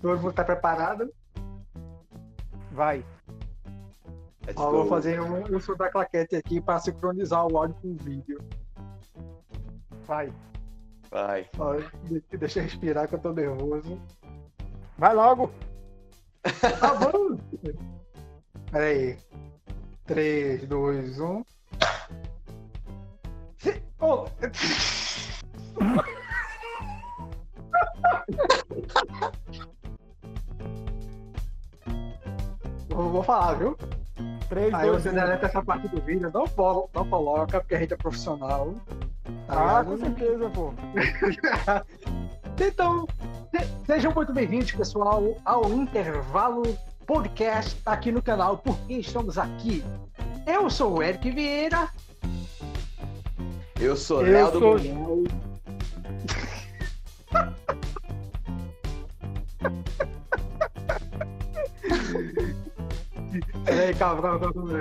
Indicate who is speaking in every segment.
Speaker 1: Todo mundo tá preparado?
Speaker 2: Vai.
Speaker 3: Let's
Speaker 1: Ó, vou
Speaker 3: go.
Speaker 1: fazer um, um som da claquete aqui para sincronizar o áudio com o vídeo.
Speaker 2: Vai.
Speaker 3: Vai.
Speaker 1: Ó, de- deixa eu respirar que eu tô nervoso.
Speaker 2: Vai logo.
Speaker 1: Tá bom. Pera aí. 3, 2, 1. Oh. Vou, vou falar, viu?
Speaker 2: 3,
Speaker 1: Aí
Speaker 2: 2,
Speaker 1: você
Speaker 2: 1.
Speaker 1: deleta essa parte do vídeo, não, não coloca, porque a gente é profissional. Tá
Speaker 2: Ah, com
Speaker 1: ligado?
Speaker 2: certeza, pô.
Speaker 1: Então, se- sejam muito bem-vindos, pessoal, ao Intervalo Podcast aqui no canal Porque Estamos Aqui. Eu sou o Eric Vieira.
Speaker 3: Eu sou
Speaker 2: Eu
Speaker 3: Léo do
Speaker 2: sou-
Speaker 1: Peraí, calma, calma, calma.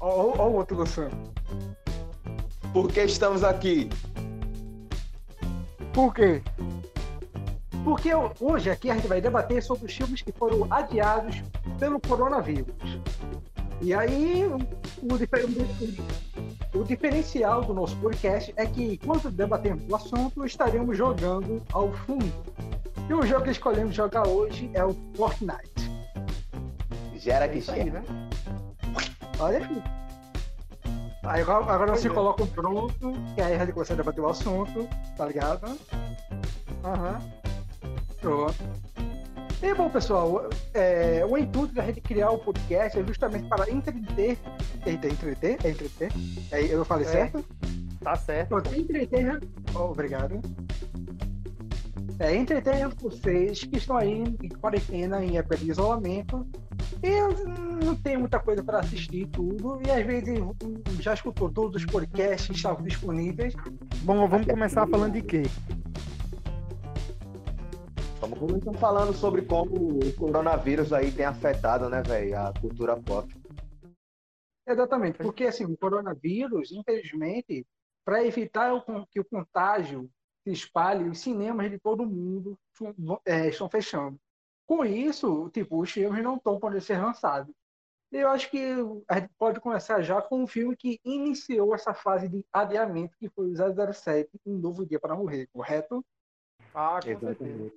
Speaker 1: ó o outro lançando.
Speaker 3: Por que estamos aqui?
Speaker 2: Por quê?
Speaker 1: Porque hoje aqui a gente vai debater sobre os filmes que foram adiados pelo coronavírus. E aí, o, difer- o- diferencial do nosso podcast é que, quando debatemos o assunto, estaremos jogando ao fundo. E o jogo que escolhemos jogar hoje é o Fortnite.
Speaker 3: Gera que
Speaker 2: Isso aí,
Speaker 3: gera.
Speaker 2: né?
Speaker 1: Olha aqui. Aí agora, agora você
Speaker 2: é.
Speaker 1: coloca o pronto, que aí a gente começa a debater o assunto, tá ligado?
Speaker 2: Aham.
Speaker 1: Pronto. E bom, pessoal, é, o intuito da gente criar o podcast é justamente para entreter. Eita, entreter? É entreter? É, eu falei
Speaker 2: É.
Speaker 1: certo?
Speaker 2: Tá certo.
Speaker 1: Pronto, entreter. Oh, obrigado. É, entreter vocês que estão aí em quarentena, em época de isolamento. E não tem muita coisa para assistir e tudo. E às vezes hum, já escutou todos os podcasts que estavam disponíveis.
Speaker 2: Bom, vamos começar falando de quê?
Speaker 3: Vamos começar falando sobre como o coronavírus aí tem afetado, né, velho, a cultura pop.
Speaker 1: Exatamente, porque assim, o coronavírus, infelizmente, para evitar que o contágio se espalhe, os cinemas de todo mundo é, estão fechando. Com isso, tipo, os filmes não estão podendo ser lançados. Eu acho que a gente pode começar já com um filme que iniciou essa fase de adiamento, que foi o 007, Um Novo Dia para Morrer, correto?
Speaker 2: Ah, com certeza.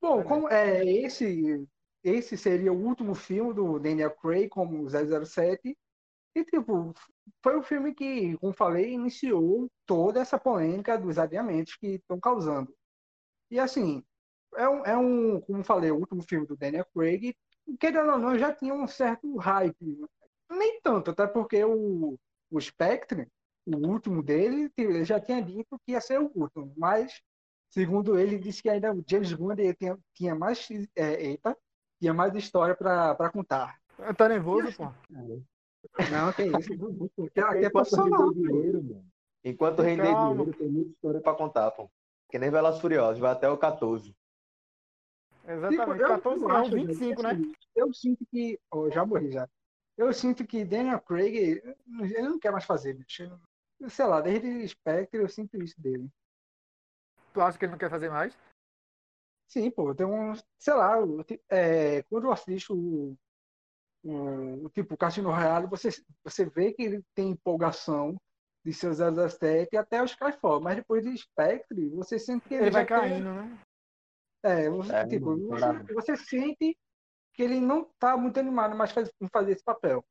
Speaker 1: Bom,
Speaker 2: É
Speaker 1: como é esse esse seria o último filme do Daniel Craig como 007 e tipo foi um filme que, como falei, iniciou toda essa polêmica dos adiamentos que estão causando. E assim, é um, é um, como falei, o último filme do Daniel Craig, querendo ou não, já tinha um certo hype. Nem tanto, até porque o, o Spectre, o último dele, ele já tinha dito que ia ser o último, mas Segundo ele, disse que ainda o James Bond tinha, tinha mais, é, eita, tinha mais história para contar.
Speaker 2: Tá nervoso, pô?
Speaker 1: Não, tem isso. Aqui é
Speaker 3: Enquanto
Speaker 1: profissional.
Speaker 3: dinheiro, mano. Enquanto render dinheiro, tem muita história pra contar, pô. Que nem Velas Furiosos, vai até o 14.
Speaker 2: Exatamente.
Speaker 1: eu-
Speaker 2: 14
Speaker 1: eu
Speaker 2: não,
Speaker 1: acho,
Speaker 2: 25, né?
Speaker 1: assim, Eu sinto que. oh, já morri já. Eu sinto que Daniel Craig, ele não quer mais fazer, bicho. Sei lá, desde Spectre eu sinto isso dele.
Speaker 2: Tu acha que ele não quer fazer mais?
Speaker 1: Sim, pô, tem um. Sei lá, é, quando eu assisto o, o, o tipo Cassino Royale, você, você vê que ele tem empolgação de seu 007 até o Skyfall, mas depois de Spectre, você sente que ele,
Speaker 2: Ele vai
Speaker 1: já tem-
Speaker 2: caindo, né?
Speaker 1: É, você,
Speaker 3: É,
Speaker 1: tipo, você, você sente que ele não tá muito animado mais faz- em fazer esse papel.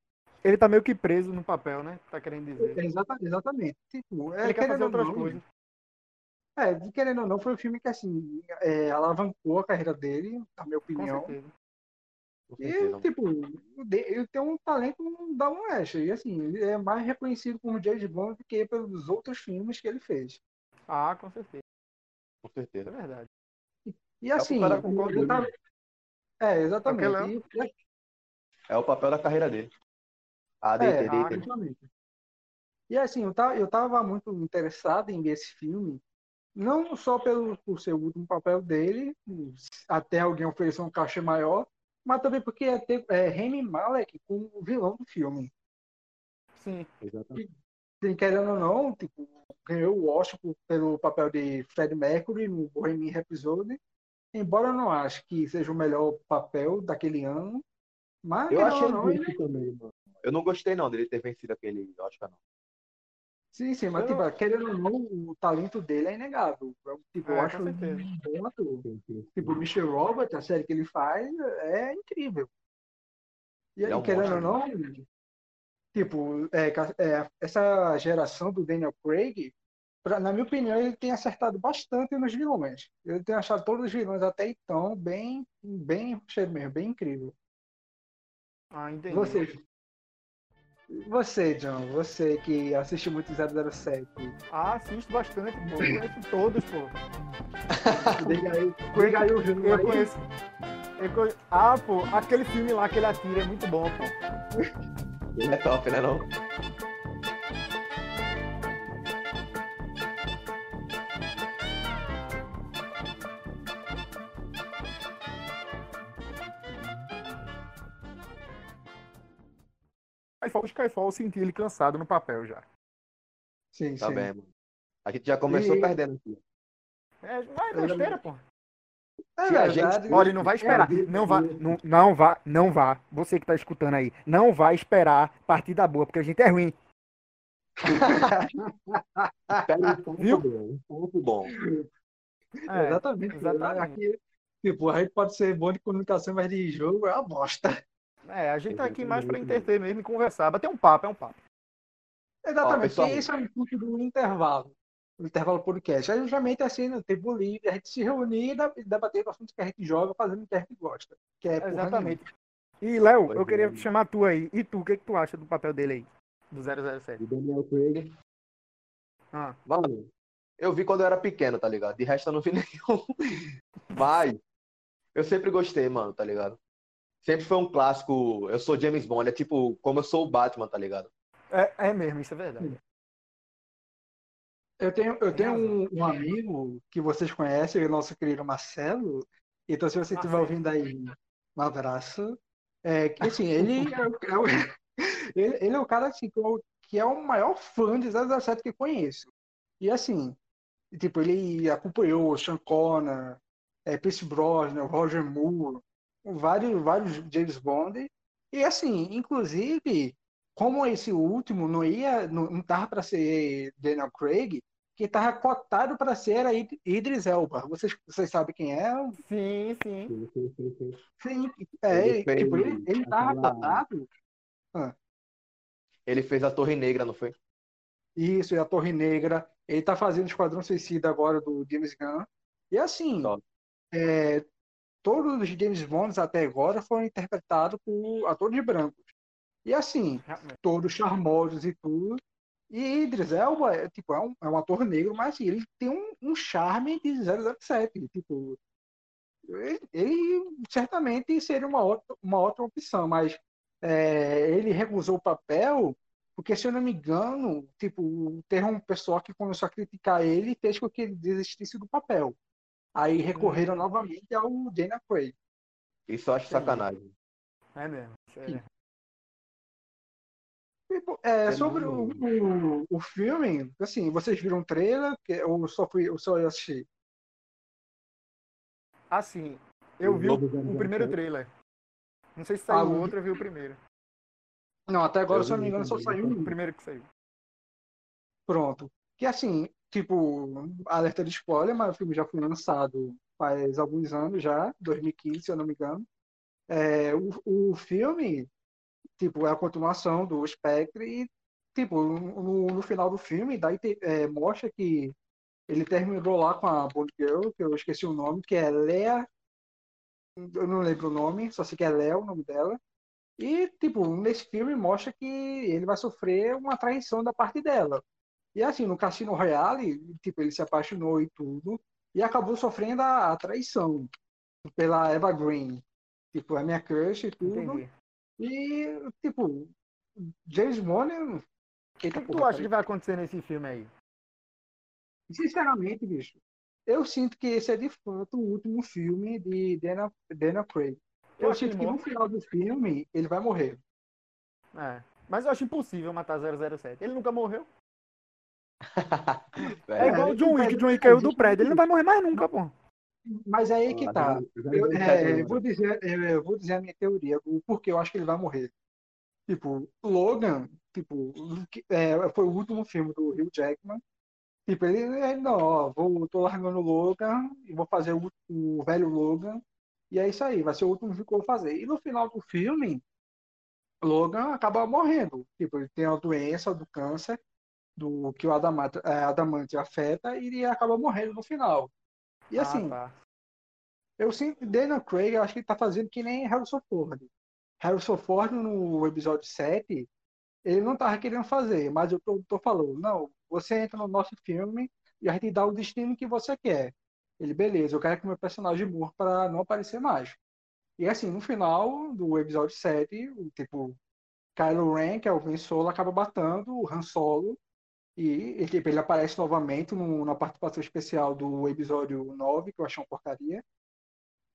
Speaker 2: Ele tá meio que preso no papel, né? Tá querendo dizer.
Speaker 1: Exata- exatamente. Tipo, é,
Speaker 2: Ele quer fazer
Speaker 1: querendo ou
Speaker 2: outras
Speaker 1: não,
Speaker 2: coisas.
Speaker 1: É, de querendo ou não, foi um filme que assim, é, alavancou a carreira dele, na minha
Speaker 2: Com
Speaker 1: opinião.
Speaker 2: certeza.
Speaker 3: Com
Speaker 1: E,
Speaker 3: certeza.
Speaker 1: tipo, o de- ele tem um talento da um extra. E, assim, ele é mais reconhecido como James Bond do que pelos outros filmes que ele fez.
Speaker 2: Ah, com certeza.
Speaker 3: Com
Speaker 2: É
Speaker 3: certeza.
Speaker 2: verdade.
Speaker 1: E, assim,
Speaker 3: cara
Speaker 1: ele
Speaker 3: concordo.
Speaker 1: tá- É,
Speaker 2: É
Speaker 1: exatamente.
Speaker 2: o
Speaker 1: E-
Speaker 3: É o papel da carreira dele. A
Speaker 1: É,
Speaker 3: DT,
Speaker 2: ah.
Speaker 1: E, assim, eu tava, eu tava muito interessado em ver esse filme, não só pelo, por ser o último papel dele, até alguém oferecer um cachê maior, mas também porque ia ter é, Remy Malek como o vilão do filme.
Speaker 2: Sim.
Speaker 3: Exatamente.
Speaker 1: Sim, querendo ou não, tipo, ganhou o Oscar pelo papel de Fred Mercury no Bohemian Rhapsody. Embora eu não ache que seja o melhor papel daquele ano, mas
Speaker 3: Eu achei
Speaker 1: não, ele-
Speaker 3: justo também, mano. Eu não gostei não dele ter vencido aquele Oscar, não.
Speaker 1: Sim, sim, mas
Speaker 2: Eu
Speaker 1: tipo, querendo ou não, o talento dele é inegável. Eu, Tipo, eu
Speaker 2: É,
Speaker 1: acho
Speaker 2: com certeza.
Speaker 1: um bom ator. Tipo, o Michel Robert, a série que ele faz é incrível. E aí,
Speaker 3: Ele é um
Speaker 1: querendo ou não, tipo, é, é, essa geração do Daniel Craig, pra- na minha opinião, ele tem acertado bastante nos vilões. Eu tenho achado todos os vilões até então bem, bem, cheio mesmo, bem incrível.
Speaker 2: Ah, entendi.
Speaker 1: Você, você, John, você que assiste muito 007,
Speaker 2: Ah, assisto bastante, pô. Eu conheço todos, pô.
Speaker 1: diga aí, diga aí o filme
Speaker 2: Eu conheço. eu conhe- Ah, pô, aquele filme lá que ele atira é muito bom, pô.
Speaker 3: Ele é top, né não?
Speaker 2: Skyfall, o Skyfall eu senti ele cansado no papel já.
Speaker 1: Sim,
Speaker 3: Tá
Speaker 1: sim.
Speaker 3: bem, mano. A gente já começou
Speaker 1: E-
Speaker 3: perdendo aqui.
Speaker 2: É, mas é besteira, pô.
Speaker 1: É
Speaker 3: a gente-
Speaker 2: Olha, não vai esperar.
Speaker 1: É,
Speaker 2: Não vá, não, não vá, não vá. Você que tá escutando aí, não vai esperar partida boa, porque a gente é ruim.
Speaker 3: Pega um ponto
Speaker 2: Viu?
Speaker 3: bom, um ponto bom.
Speaker 2: É,
Speaker 1: exatamente.
Speaker 2: exatamente.
Speaker 1: Aqui, tipo, a gente pode ser bom de comunicação, mas de jogo é uma bosta.
Speaker 2: É, a gente tá aqui mais pra
Speaker 3: Exatamente.
Speaker 2: entreter mesmo e conversar. Bater um papo, é um papo.
Speaker 1: Exatamente,
Speaker 3: pessoal.
Speaker 1: porque esse é o intuito do intervalo. O intervalo podcast. Aí, justamente assim, no tempo livre, a gente se reunir e debater o assunto que a gente joga, fazendo o que a gente gosta. Que é
Speaker 2: Exatamente. E, Léo, eu queria
Speaker 3: é.
Speaker 2: chamar tu aí. E tu, o que, que tu acha do papel dele aí? Do 007.
Speaker 3: E Daniel Craig.
Speaker 2: Ah,
Speaker 3: Mano, eu vi quando eu era pequeno, tá ligado? De resto eu não vi nenhum. Mas eu sempre gostei, mano, tá ligado? Sempre foi um clássico. Eu sou James Bond, é tipo como eu sou o Batman, tá ligado?
Speaker 2: é, é mesmo, isso é verdade.
Speaker 1: Eu tenho, eu tenho um, um amigo que vocês conhecem, o nosso querido Marcelo. Então, se você estiver ouvindo aí, um abraço. É, que assim, ele é, o- é o- ele, ele é o cara assim, que, eu- que é o maior fã de 007 que eu conheço. E assim, tipo, ele acompanhou o Sean Connery, é, Pierce Brosnan, Roger Moore, vários, vários James Bond. E assim, inclusive, como esse último não ia, não, não tava para ser Daniel Craig, que tava cotado para ser Id- Idris Elba. Vocês, vocês sabem quem é?
Speaker 2: Sim, sim.
Speaker 3: Sim, sim, sim, sim.
Speaker 1: Sim, é,
Speaker 3: Ele fez
Speaker 1: tipo, ele, ele tava
Speaker 3: aquela-
Speaker 1: cotado.
Speaker 3: Ele fez a Torre Negra, não foi?
Speaker 1: Isso, e a Torre Negra. Ele tá fazendo Esquadrão Suicida agora do James Gunn. E assim, é, todos os James Bonds até agora foram interpretados por atores brancos. E assim, todos charmosos e tudo. E Idris Elba é, tipo, é, um, é um ator negro, mas assim, ele tem um, um charme de 007. Tipo, ele, ele certamente seria uma outra, uma outra opção, mas é, ele recusou o papel porque, se eu não me engano, tipo, teve um pessoal que começou a criticar ele e fez com que ele desistisse do papel. Aí recorreram novamente ao Dana Craig.
Speaker 3: Isso eu acho
Speaker 2: Entendi.
Speaker 3: sacanagem.
Speaker 2: É mesmo. é.
Speaker 1: Tipo, é,
Speaker 3: É
Speaker 1: sobre o, o, o filme, assim, vocês viram o trailer que, ou só fui, eu só assisti?
Speaker 2: Assim, eu
Speaker 3: O
Speaker 2: vi o, o
Speaker 3: 007.
Speaker 2: primeiro trailer. Não sei se saiu
Speaker 1: Ah,
Speaker 2: o outro, eu vi o primeiro.
Speaker 1: Não, até agora,
Speaker 3: Eu
Speaker 1: se eu não me engano, só saiu
Speaker 2: O
Speaker 1: um.
Speaker 2: primeiro que saiu.
Speaker 1: Pronto. Que assim, tipo, alerta de spoiler, mas o filme já foi lançado faz alguns anos já, 2015, se eu não me engano. É, o, o filme, tipo, é a continuação do Spectre e, tipo, no, no final do filme, daí te- é, mostra que ele terminou lá com a Bond Girl, que eu esqueci o nome, que é Lea, eu não lembro o nome, só sei que é Lea o nome dela. E, tipo, nesse filme mostra que ele vai sofrer uma traição da parte dela. E assim, no Cassino Royale, tipo, ele se apaixonou e tudo, e acabou sofrendo a, a traição pela Eva Green. Tipo, a minha crush e tudo.
Speaker 2: Entendi.
Speaker 1: E, tipo, James Bond.
Speaker 2: O que, que tu acha que vai acontecer nesse filme aí?
Speaker 1: Sinceramente, bicho, eu sinto que esse é de fato o último filme de Dana, Dana Craig.
Speaker 2: Eu
Speaker 1: Eu
Speaker 2: que
Speaker 1: sinto que no final do filme ele vai morrer.
Speaker 2: É. Mas eu acho impossível matar 007. Ele nunca morreu. É igual o John Wick, John Wick caiu do prédio, ele não vai morrer mais nunca, pô.
Speaker 1: Mas é aí que tá. Eu, é, eu vou dizer, eu vou dizer a minha teoria, o porquê eu acho que ele vai morrer. Tipo, Logan, tipo, é, foi o último filme do Hugh Jackman. Tipo, ele, ele não, ó, vou, tô largando o Logan e vou fazer o, o velho Logan. E é isso aí, vai ser o último que eu vou fazer. E no final do filme, Logan acaba morrendo. Tipo, ele tem a doença do câncer, do que o adamante, é, adamante afeta, e ele acaba morrendo no final. E assim, ah, tá. eu sinto, Daniel Craig, eu acho que ele tá fazendo que nem Harrison Ford. Harrison Ford, no episódio 7, ele não tava querendo fazer, mas eu tô, tô falando, não, você entra no nosso filme e a gente dá o destino que você quer. Ele, beleza, eu quero que meu personagem morra para não aparecer mais. E assim, no final do episódio 7, o tipo, Kylo Ren, que é o Ben Solo, acaba batendo o Han Solo. E tipo, ele aparece novamente no, na participação especial do episódio 9, que eu achei uma porcaria.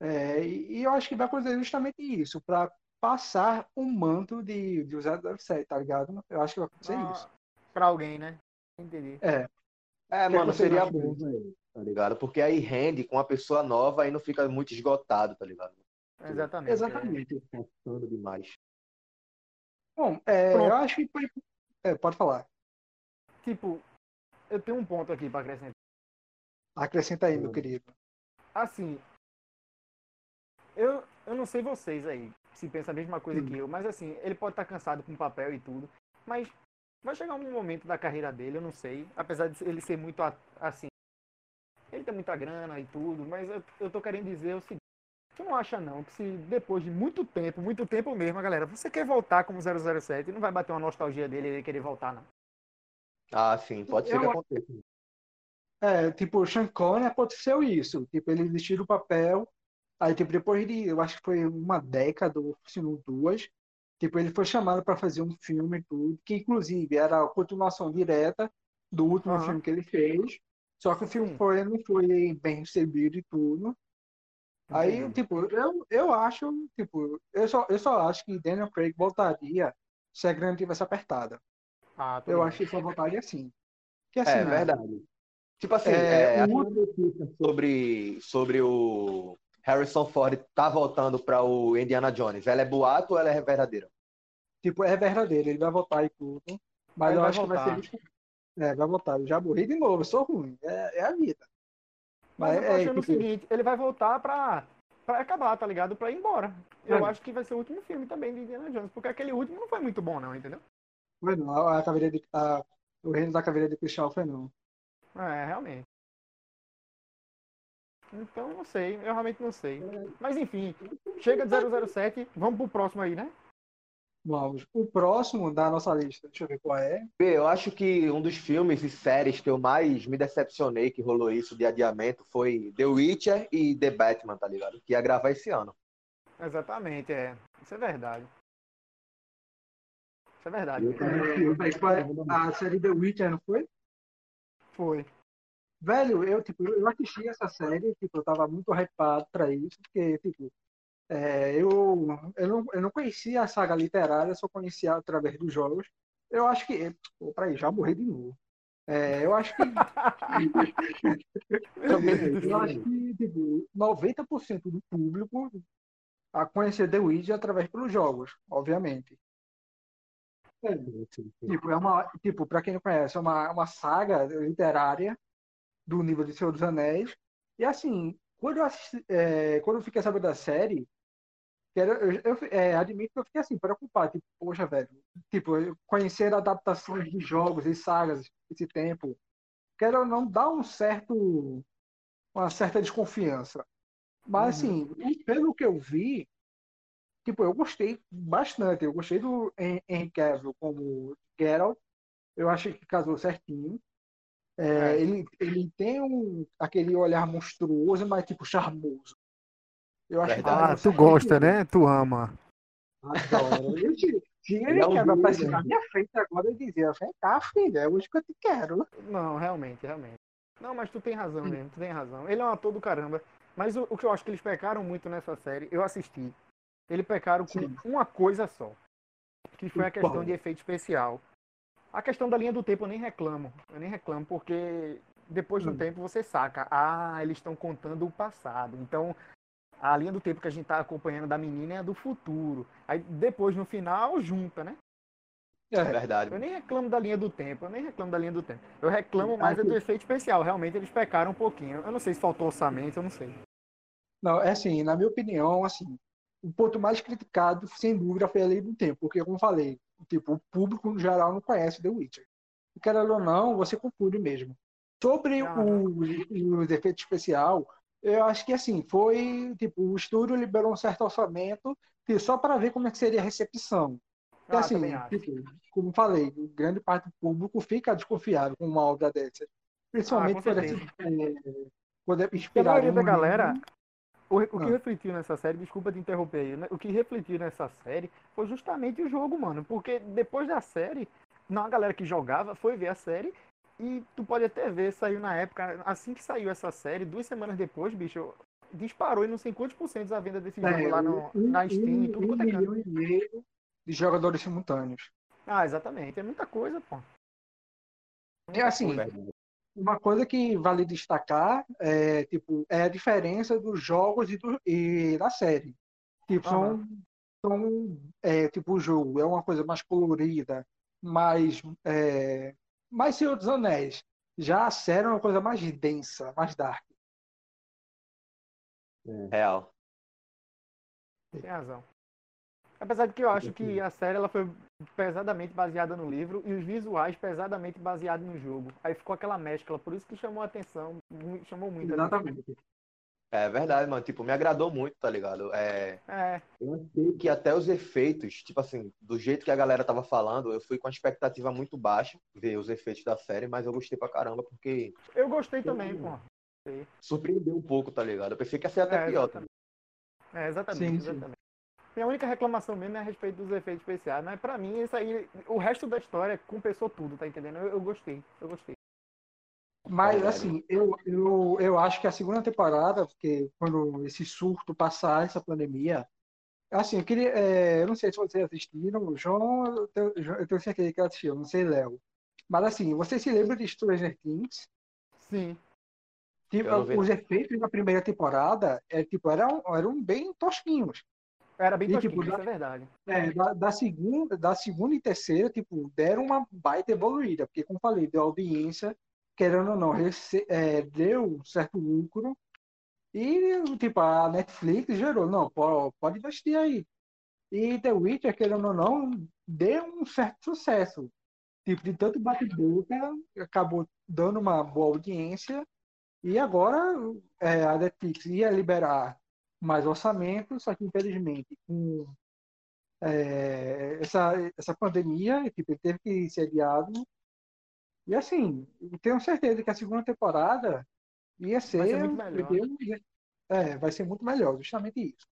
Speaker 1: É, e, e, eu acho que vai acontecer justamente isso, para passar o manto de, de 007, tá ligado? Eu acho que vai acontecer ah, isso.
Speaker 2: Pra alguém, né? Entendi.
Speaker 1: É.
Speaker 3: É, mano, seria bom, tá ligado? Porque aí rende com uma pessoa nova e não fica muito esgotado, tá ligado?
Speaker 2: Exatamente.
Speaker 1: Exatamente.
Speaker 3: É. demais.
Speaker 1: Bom, é, eu acho que foi... é, pode falar.
Speaker 2: Tipo, eu tenho um ponto aqui para acrescentar.
Speaker 1: Acrescenta aí, meu querido.
Speaker 2: Assim, eu, eu não sei vocês aí, se pensam a mesma coisa hum. que eu, mas assim, ele pode estar tá cansado com papel e tudo, mas vai chegar um momento da carreira dele, eu não sei, apesar de ele ser muito assim, ele tem muita grana e tudo, mas eu, eu tô querendo dizer o seguinte, você não acha não que se depois de muito tempo, muito tempo mesmo, galera, você quer voltar como 007, não vai bater uma nostalgia dele ele querer voltar não.
Speaker 3: Ah, sim, pode ser que aconteça.
Speaker 1: É, tipo, o Sean Connery aconteceu isso, tipo, ele vestiu o papel, aí tipo, depois de, eu acho que foi uma década, ou se não duas, Tipo, ele foi chamado para fazer um filme e tudo, que inclusive era a continuação direta do último uhum. filme que ele fez. Só que o filme foi, não foi bem recebido e tudo. Aí, tipo, eu, eu acho, tipo, eu só, eu só acho que Daniel Craig voltaria se a grana tivesse apertada. Ah, eu bem. acho que só voltaria assim.
Speaker 3: Que, assim é né? verdade. Tipo assim, é, é, uma notícia sobre, sobre o Harrison Ford tá voltando para o Indiana Jones. Ela é boato ou ela é verdadeira?
Speaker 1: Tipo, é verdadeiro, ele vai votar e tudo. Mas ele eu acho voltar. que vai ser. É, vai votar. Eu já morri de novo, eu sou ruim. É, é a vida.
Speaker 2: Mas, mas eu tô é, achando tipo... o seguinte, ele vai voltar pra, pra acabar, tá ligado? Pra ir embora. Eu é. acho que vai ser o último filme também de Indiana Jones, porque aquele último não foi muito bom, não, entendeu?
Speaker 1: Foi não, a, a caveira de. A, o reino da caveira de cristal foi não.
Speaker 2: É, realmente. Então, não sei, eu realmente não sei. Mas enfim, chega de 007, vamos pro próximo aí, né?
Speaker 1: Vamos. O próximo da nossa lista, deixa eu ver qual é.
Speaker 3: Eu acho que um dos filmes e séries que eu mais me decepcionei que rolou isso de adiamento foi The Witcher e The Batman, tá ligado? Que ia gravar esse ano.
Speaker 2: Exatamente, é. Isso é verdade. Isso é verdade.
Speaker 1: A série The Witcher, não foi?
Speaker 2: Foi.
Speaker 1: Velho, eu, tipo, eu assisti essa série, tipo, eu tava muito hypado pra isso, porque, tipo, é, eu, eu, não, eu não conhecia a saga literária, só conhecia através dos jogos. Eu acho que. Pô, peraí, já morri de novo. É, eu acho que. eu acho que tipo, 90% do público a conhecer The Witcher através dos jogos, obviamente. É, tipo, é uma, tipo, para quem não conhece, é uma, uma saga literária do nível de Senhor dos Anéis. E assim, quando eu, assisti, é, quando eu fiquei sabendo da série, eu, eu, é, admito que eu fiquei assim, preocupado. Tipo, poxa, velho. Tipo, conhecer adaptações de jogos e sagas esse tempo, quero ou não dar um certo. uma certa desconfiança. Mas, uhum. assim, pelo que eu vi, tipo, eu gostei bastante. Eu gostei do Henry Cavill como Geralt. Eu achei que casou certinho. É, é. Ele, ele tem um, aquele olhar monstruoso, mas tipo charmoso.
Speaker 2: Eu acho que ah, tu gosta, né? Tu ama.
Speaker 1: Adoro. Se ele, é quer aparecer na minha frente agora, eu dizia, vem cá, filha, é hoje que eu te quero.
Speaker 2: Não, realmente, realmente. Não, mas tu tem razão mesmo, tu tem razão. Ele é um ator do caramba. Mas o, o que eu acho que eles pecaram muito nessa série, eu assisti. Eles pecaram com Sim. uma coisa só. Que foi a questão de efeito especial. A questão da linha do tempo eu nem reclamo. Eu nem reclamo, porque depois de um tempo você saca. Ah, eles estão contando o passado. Então, a linha do tempo que a gente tá acompanhando da menina é a do futuro. Aí depois, no final, junta, né?
Speaker 3: É
Speaker 1: É,
Speaker 3: verdade.
Speaker 2: Eu nem reclamo da linha do tempo, eu nem reclamo da linha do tempo. Eu reclamo mais é do efeito especial. Realmente eles pecaram um pouquinho. Eu não sei se faltou orçamento, eu não sei.
Speaker 1: não, é assim, na minha opinião, assim, o ponto mais criticado, sem dúvida, foi a lei do tempo, porque, como falei, tipo, o público no geral não conhece The Witcher. E, querendo ou não, você confunde mesmo. Sobre
Speaker 2: Aham.
Speaker 1: o- os efeitos especial, eu acho que, assim, foi, tipo, o estúdio liberou um certo orçamento só para ver como é que seria a recepção. E,
Speaker 2: Ah,
Speaker 1: assim,
Speaker 2: também acho.
Speaker 1: tipo, como falei, grande parte do público fica desconfiado com uma obra dessa. Principalmente
Speaker 2: Ah,
Speaker 1: por esse,
Speaker 2: certeza.
Speaker 1: é,
Speaker 2: Porque a maioria da galera. O, o que
Speaker 1: Ah.
Speaker 2: refletiu nessa série, desculpa te interromper aí, né? o que refletiu nessa série foi justamente o jogo, mano. Porque depois da série, não a galera que jogava foi ver a série e tu pode até ver, saiu na época, assim que saiu essa série, duas semanas depois, bicho, disparou e não sei quantos por cento a venda desse jogo
Speaker 1: É,
Speaker 2: lá no,
Speaker 1: um,
Speaker 2: na Steam e
Speaker 1: um-
Speaker 2: tudo
Speaker 1: um
Speaker 2: quanto é canto.
Speaker 1: e meio de jogadores simultâneos.
Speaker 2: Ah, exatamente. É muita coisa, pô.
Speaker 1: E assim. Uma coisa que vale destacar é, tipo, é a diferença dos jogos e, do- e da série. Tipo, são, são é, tipo, o jogo é uma coisa mais colorida, mais, é, mais Senhor dos Anéis. Já a série é uma coisa mais densa, mais dark.
Speaker 3: Real.
Speaker 2: Tem razão. Apesar de que eu acho que a série ela foi pesadamente baseada no livro e os visuais pesadamente baseados no jogo. Aí ficou aquela mescla, por isso que chamou a atenção, chamou muito. a atenção.
Speaker 1: Exatamente.
Speaker 3: É verdade, mano. Tipo, me agradou muito, tá ligado? É,
Speaker 2: É,
Speaker 3: eu achei que até os efeitos, tipo assim, do jeito que a galera tava falando, eu fui com a expectativa muito baixa ver os efeitos da série, mas eu gostei pra caramba, porque
Speaker 2: eu gostei também, pô.
Speaker 3: surpreendeu um pouco, tá ligado? Eu pensei que ia ser até
Speaker 2: É,
Speaker 3: pior.
Speaker 2: exatamente. É, exatamente,
Speaker 1: Sim, sim.
Speaker 2: exatamente. Minha única reclamação mesmo é a respeito dos efeitos especiais, mas pra mim isso aí, o resto da história compensou tudo, tá entendendo? Eu, eu gostei, eu gostei.
Speaker 1: Mas, assim, eu, eu, eu acho que a segunda temporada, porque quando esse surto passar, essa pandemia, assim, eu queria, é, eu não sei se vocês assistiram, o João, eu tenho, eu tenho certeza que assistiu, não sei, Léo. Mas, assim, vocês se lembram de Stranger Things?
Speaker 2: Sim,
Speaker 1: Tipo, os efeitos da primeira temporada é, tipo, eram, eram bem tosquinhos.
Speaker 2: Era bem
Speaker 1: E,
Speaker 2: tosquinho,
Speaker 1: tipo,
Speaker 2: isso
Speaker 1: da-
Speaker 2: é verdade.
Speaker 1: É, da, da segunda, da segunda e terceira, tipo, deram uma baita evoluída, porque, como falei, deu audiência, querendo ou não, é, deu certo lucro, e, tipo, a Netflix gerou, não, pode, pode investir aí. E The Witcher, querendo ou não, deu um certo sucesso. Tipo, de tanto bate-boca, acabou dando uma boa audiência, e agora é, a Netflix ia liberar mais orçamento, só que, infelizmente, com é, essa, essa pandemia, tipo, ele teve que ser adiado. E assim, tenho certeza que a segunda temporada ia ser,
Speaker 2: ser muito melhor.
Speaker 1: é, vai ser muito melhor, justamente isso.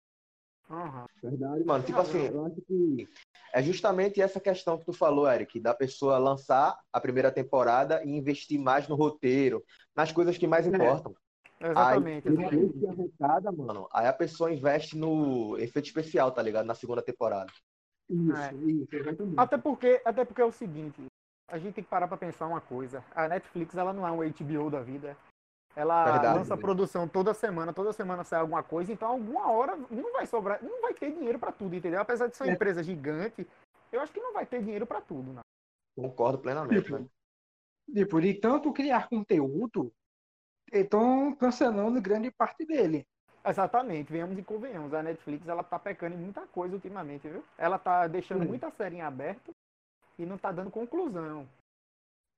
Speaker 2: Aham.
Speaker 3: Verdade, mano. Tipo assim, eu acho que é justamente essa questão que tu falou, Eric, da pessoa lançar a primeira temporada e investir mais no roteiro, nas coisas que mais
Speaker 1: É.
Speaker 3: importam.
Speaker 2: Exatamente,
Speaker 3: Aí,
Speaker 2: exatamente.
Speaker 3: mano, aí a pessoa investe no efeito especial, tá ligado? Na segunda temporada.
Speaker 1: Isso,
Speaker 2: É.
Speaker 1: isso, exatamente.
Speaker 2: Até porque, até porque é o seguinte, a gente tem que parar pra pensar uma coisa. A Netflix, ela não é um HBO da vida. Ela
Speaker 3: Verdade.
Speaker 2: lança produção toda semana, toda semana sai alguma coisa, então alguma hora não vai sobrar, não vai ter dinheiro pra tudo, entendeu? Apesar de ser uma
Speaker 1: É.
Speaker 2: empresa gigante, eu acho que não vai ter dinheiro pra tudo, né?
Speaker 3: Concordo plenamente,
Speaker 1: Tipo,
Speaker 3: velho.
Speaker 1: tipo, de tanto criar conteúdo, estão cancelando grande parte dele.
Speaker 2: Exatamente, venhamos e convenhamos. A Netflix, ela tá pecando em muita coisa ultimamente, viu? Ela tá deixando
Speaker 1: Sim.
Speaker 2: muita série em aberto e não tá dando conclusão.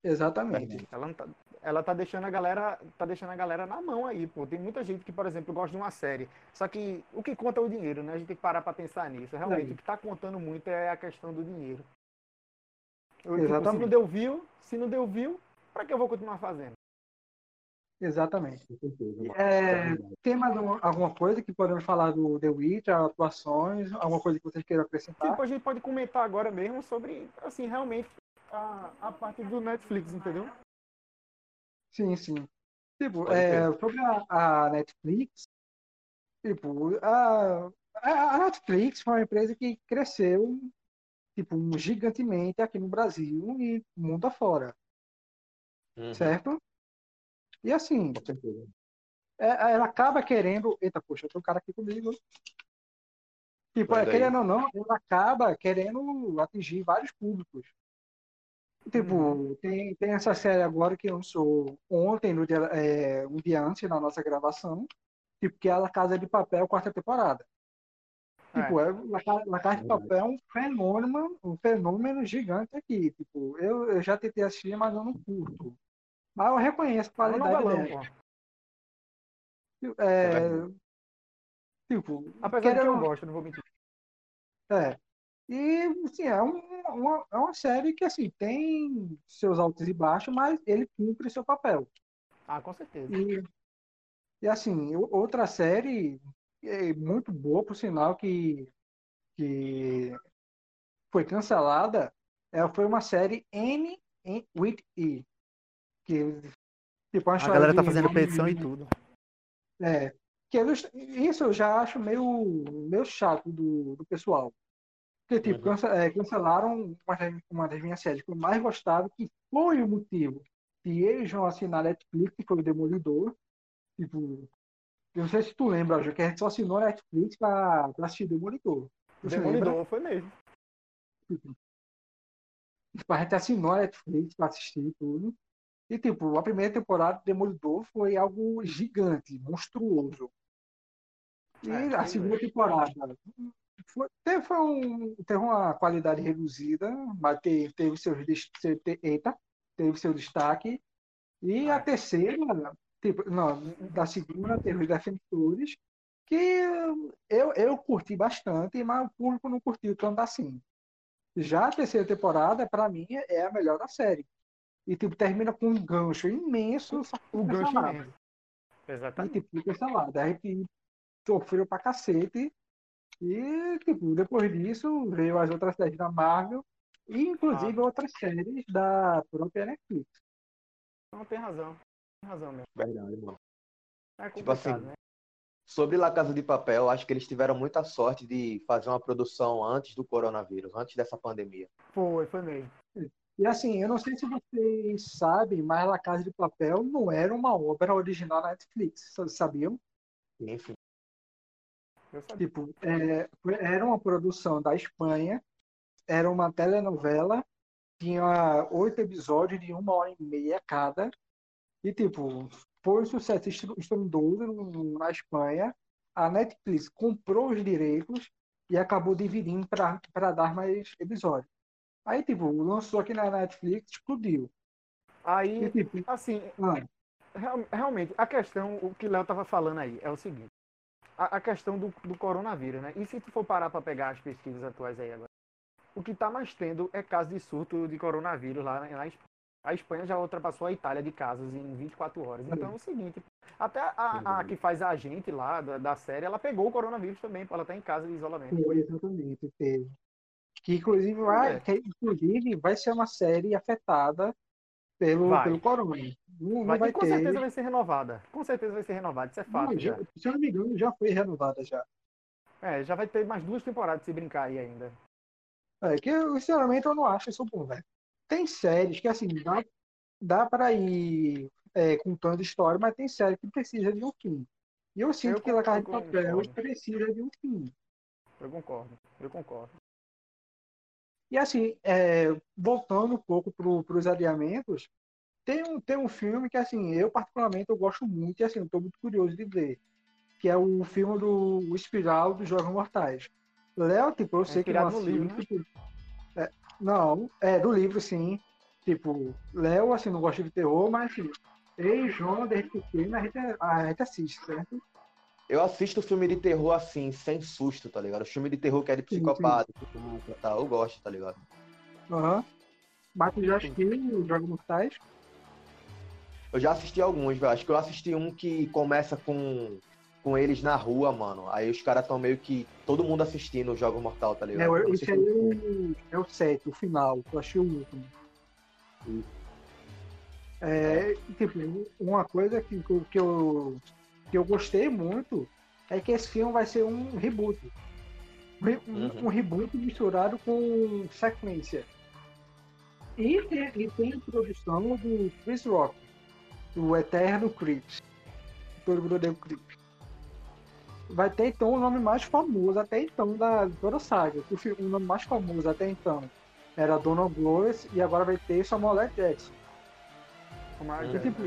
Speaker 1: Exatamente.
Speaker 2: Ela, tá, ela tá deixando a galera, tá deixando a galera na mão aí, pô. Tem muita gente que, por exemplo, gosta de uma série. Só que o que conta é o dinheiro, né? A gente tem que parar pra pensar nisso. Realmente,
Speaker 1: É.
Speaker 2: o que tá contando muito é a questão do dinheiro. Eu, tipo, se
Speaker 1: Exatamente.
Speaker 2: não deu view, se não deu view, pra que eu vou continuar fazendo?
Speaker 1: Exatamente.
Speaker 3: Com certeza, mano.
Speaker 1: É, tem mais alguma- alguma coisa que podemos falar do The Witcher, atuações, alguma coisa que vocês queiram acrescentar?
Speaker 2: Tipo, a gente pode comentar agora mesmo sobre, assim, realmente a, a parte do Netflix, entendeu?
Speaker 1: Sim, sim. Tipo, é, sobre a, a Netflix, tipo, a, a Netflix foi uma empresa que cresceu, tipo, um gigantemente aqui no Brasil e mundo afora,
Speaker 3: Uhum.
Speaker 1: certo? E assim,
Speaker 3: certeza.
Speaker 1: é- ela acaba querendo. Eita, poxa, tem um cara aqui comigo. Tipo, é, querendo ou não, ela acaba querendo atingir vários públicos. Tipo,
Speaker 2: Uhum.
Speaker 1: tem, tem essa série agora que lançou ontem, no dia, é, um dia antes da nossa gravação, tipo, que é a La Casa de Papel, quarta temporada. Tipo, é, La, Ca- La Casa de Papel é um fenômeno, um fenômeno gigante aqui. Tipo, eu, eu já tentei assistir, mas eu não curto. Mas eu reconheço a
Speaker 2: É um
Speaker 1: qualidade
Speaker 2: novelão,
Speaker 1: dela.
Speaker 2: pô.
Speaker 1: É, tipo,
Speaker 2: Apesar de que
Speaker 1: querendo-
Speaker 2: eu gosto, não vou mentir.
Speaker 1: É. E, assim, é um- uma, é uma série que, assim, tem seus altos e baixos, mas ele cumpre seu papel.
Speaker 2: Ah, com certeza.
Speaker 1: E, e assim, outra série é muito boa, por sinal, que, que foi cancelada, é, foi uma série N em- with E. Que, tipo, uma
Speaker 2: A galera tá fazendo petição e tudo.
Speaker 1: É, que eles- isso eu já acho meio, meio chato do, do pessoal. Porque, tipo,
Speaker 3: Uhum.
Speaker 1: cance- é, cancelaram uma, das- uma das minhas séries que eu mais gostava, que foi o motivo que eles vão assinar a Netflix, que foi o Demolidor. Tipo, eu não sei se tu lembra, Ju, que a gente só assinou a Netflix pra, pra assistir Demolidor. Tu se lembra?
Speaker 2: Demolidor, foi mesmo.
Speaker 1: Tipo, a gente assinou a Netflix pra assistir tudo. E, tipo, a primeira temporada do Demolidor foi algo gigante, monstruoso. E
Speaker 2: É,
Speaker 1: a segunda
Speaker 2: mesmo.
Speaker 1: temporada foi, teve, foi um, teve uma qualidade reduzida, mas teve, teve seus des- seu, te- eita, teve seu destaque. E a
Speaker 2: É.
Speaker 1: terceira, tipo, não, da segunda teve os Defensores, que eu, eu curti bastante, mas o público não curtiu tanto assim. Já a terceira temporada, para mim, é a melhor da série. E tipo, termina com um gancho imenso,
Speaker 2: O gancho imenso.
Speaker 1: E
Speaker 2: Exatamente.
Speaker 1: tipo, fica cancelado. A gente sofreu pra cacete. E, tipo, depois disso, veio as outras séries da Marvel, e inclusive
Speaker 2: Ah.
Speaker 1: outras séries da própria Netflix.
Speaker 2: Não, tem razão. Tem razão mesmo.
Speaker 3: Verdade, mano.
Speaker 2: É
Speaker 3: Tipo assim,
Speaker 2: né?
Speaker 3: Sobre La Casa de Papel, acho que eles tiveram muita sorte de fazer uma produção antes do coronavírus, antes dessa pandemia.
Speaker 2: Foi, foi mesmo.
Speaker 1: E assim, eu não sei se vocês sabem, mas La Casa de Papel não era uma obra original da Netflix, sabiam?
Speaker 3: Enfim.
Speaker 1: Tipo, é, era uma produção da Espanha, era uma telenovela, tinha oito episódios de uma hora e meia cada, e tipo, foi um sucesso estro- estrondoso na Espanha. A Netflix comprou os direitos e acabou dividindo para dar mais episódios. Aí, tipo, lançou aqui na Netflix, explodiu. E,
Speaker 2: Aí,
Speaker 1: tipo,
Speaker 2: assim,
Speaker 1: ah,
Speaker 2: Real- realmente, a questão, o que o Léo tava falando aí, é o seguinte. A, a questão do, do coronavírus, né? E se tu for parar para pegar as pesquisas atuais aí agora? O que tá mais tendo é caso de surto de coronavírus lá na, na Espanha. A Espanha já ultrapassou a Itália de casos em 24 horas. Então é o seguinte, até a, a que faz a agente lá da, da série, ela pegou o coronavírus também, ela tá em casa de isolamento.
Speaker 1: foi exatamente, teve. Que inclusive vai,
Speaker 2: é.
Speaker 1: que, inclusive vai ser uma série afetada pelo,
Speaker 2: Vai.
Speaker 1: pelo corona. Não, não
Speaker 2: Vai, com
Speaker 1: ter.
Speaker 2: certeza vai ser renovada. Com certeza vai ser renovada, isso é fato
Speaker 1: Não,
Speaker 2: já.
Speaker 1: se eu não me engano, já foi renovada já.
Speaker 2: É, já vai ter mais duas temporadas se brincar aí ainda.
Speaker 1: É que eu, sinceramente eu não acho isso bom, velho. Tem séries que assim, dá, dá para ir é, contando história, mas tem série que precisa de um fim. E eu sinto
Speaker 2: Eu
Speaker 1: que La Casa de Papel precisa de um fim.
Speaker 2: Eu concordo, eu concordo.
Speaker 1: E assim, é, voltando um pouco para os adiamentos, tem um, tem um filme que assim, eu particularmente eu gosto muito e assim, estou muito curioso de ver, que é o filme do o Espiral dos Jogos Mortais. Léo, tipo, eu sei que não
Speaker 2: no livro,
Speaker 1: assiste, é, não, é do livro sim. Tipo, Léo assim não gosta de terror, mas assim, eu e João, desde pequeno, a gente, a gente assiste, certo?
Speaker 3: Eu assisto filme de terror assim, sem susto, tá ligado? Filme de terror que é de psicopata, tá? Eu gosto, tá ligado?
Speaker 1: Aham. Mas tu já assistiu os Jogos Mortais?
Speaker 3: Eu já assisti alguns, velho. Acho que eu assisti um que começa com, com eles na rua, mano. Aí os caras tão meio que. Todo mundo assistindo o Jogo Mortal, tá ligado?
Speaker 1: É, esse aí é o, é o 7, o final, eu achei o último. É, tipo, uma coisa que, que eu- que, eu, gostei muito é que esse filme vai ser um reboot. Um,
Speaker 3: Uhum.
Speaker 1: um reboot misturado com sequência. E tem, e tem a produção do Chris Rock, o Eterno Chris. Todo mundo odeia o. Vai ter então o nome mais famoso até então da toda a saga. O, fi- o nome mais famoso até então era Donald Glover e agora vai ter Samuel L. Jackson.
Speaker 2: Como a-
Speaker 3: Uhum.
Speaker 1: Tipo.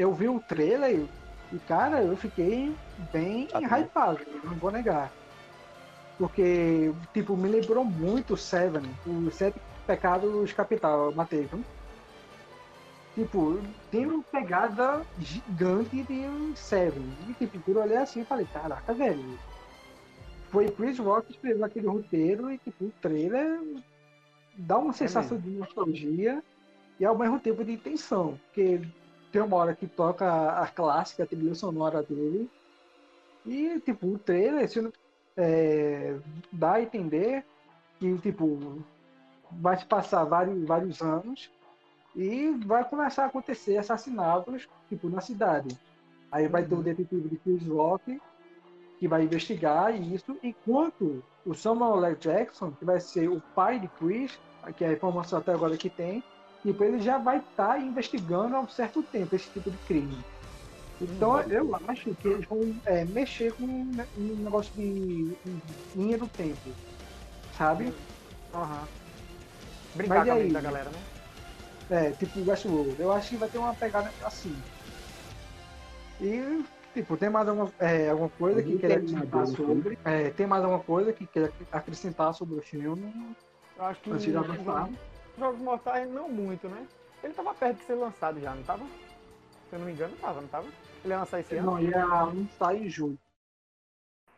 Speaker 1: Eu vi o trailer e, cara, eu fiquei bem
Speaker 3: Ah,
Speaker 1: hypado, não vou negar. Porque, tipo, me lembrou muito Seven, os Sete Pecados Capital, matei, viu? Tipo, tem uma pegada gigante de Seven. E, tipo, eu olhei assim, eu falei, caraca, velho. Foi Chris Rock que escreveu aquele roteiro e, tipo, o trailer dá uma sensação de nostalgia e ao mesmo tempo de tensão. Porque tem uma hora que toca a clássica trilha sonora dele. E, tipo, o trailer se é, dá a entender que, tipo, vai se passar vários, vários anos e vai começar a acontecer assassinatos, tipo, na cidade. Aí vai ter o detetive de Chris Rock, que vai investigar isso, enquanto o Samuel L. Jackson, que vai ser o pai de Chris, que é a informação até agora que tem, tipo, ele já vai estar investigando há um certo tempo esse tipo de crime. Então
Speaker 3: Uhum.
Speaker 1: eu acho que eles vão é, mexer com um um negócio de linha do tempo, sabe?
Speaker 2: Aham. Brincar
Speaker 1: Mas
Speaker 2: com a
Speaker 1: aí?
Speaker 2: da galera, né?
Speaker 1: É, tipo Westworld. Eu acho que vai ter uma pegada assim. E, tipo, tem mais alguma, é, alguma coisa que
Speaker 4: tem
Speaker 1: acrescentar sobre? É, tem mais alguma coisa que quer acrescentar sobre o filme?
Speaker 2: Eu acho que
Speaker 1: Antes de avançar.
Speaker 2: Jogos- Mortais não muito, né? Ele tava perto de ser lançado já, não tava? Se eu não me engano, tava, não tava? Ele ia lançar esse ano?
Speaker 1: Não, ia lançar em julho.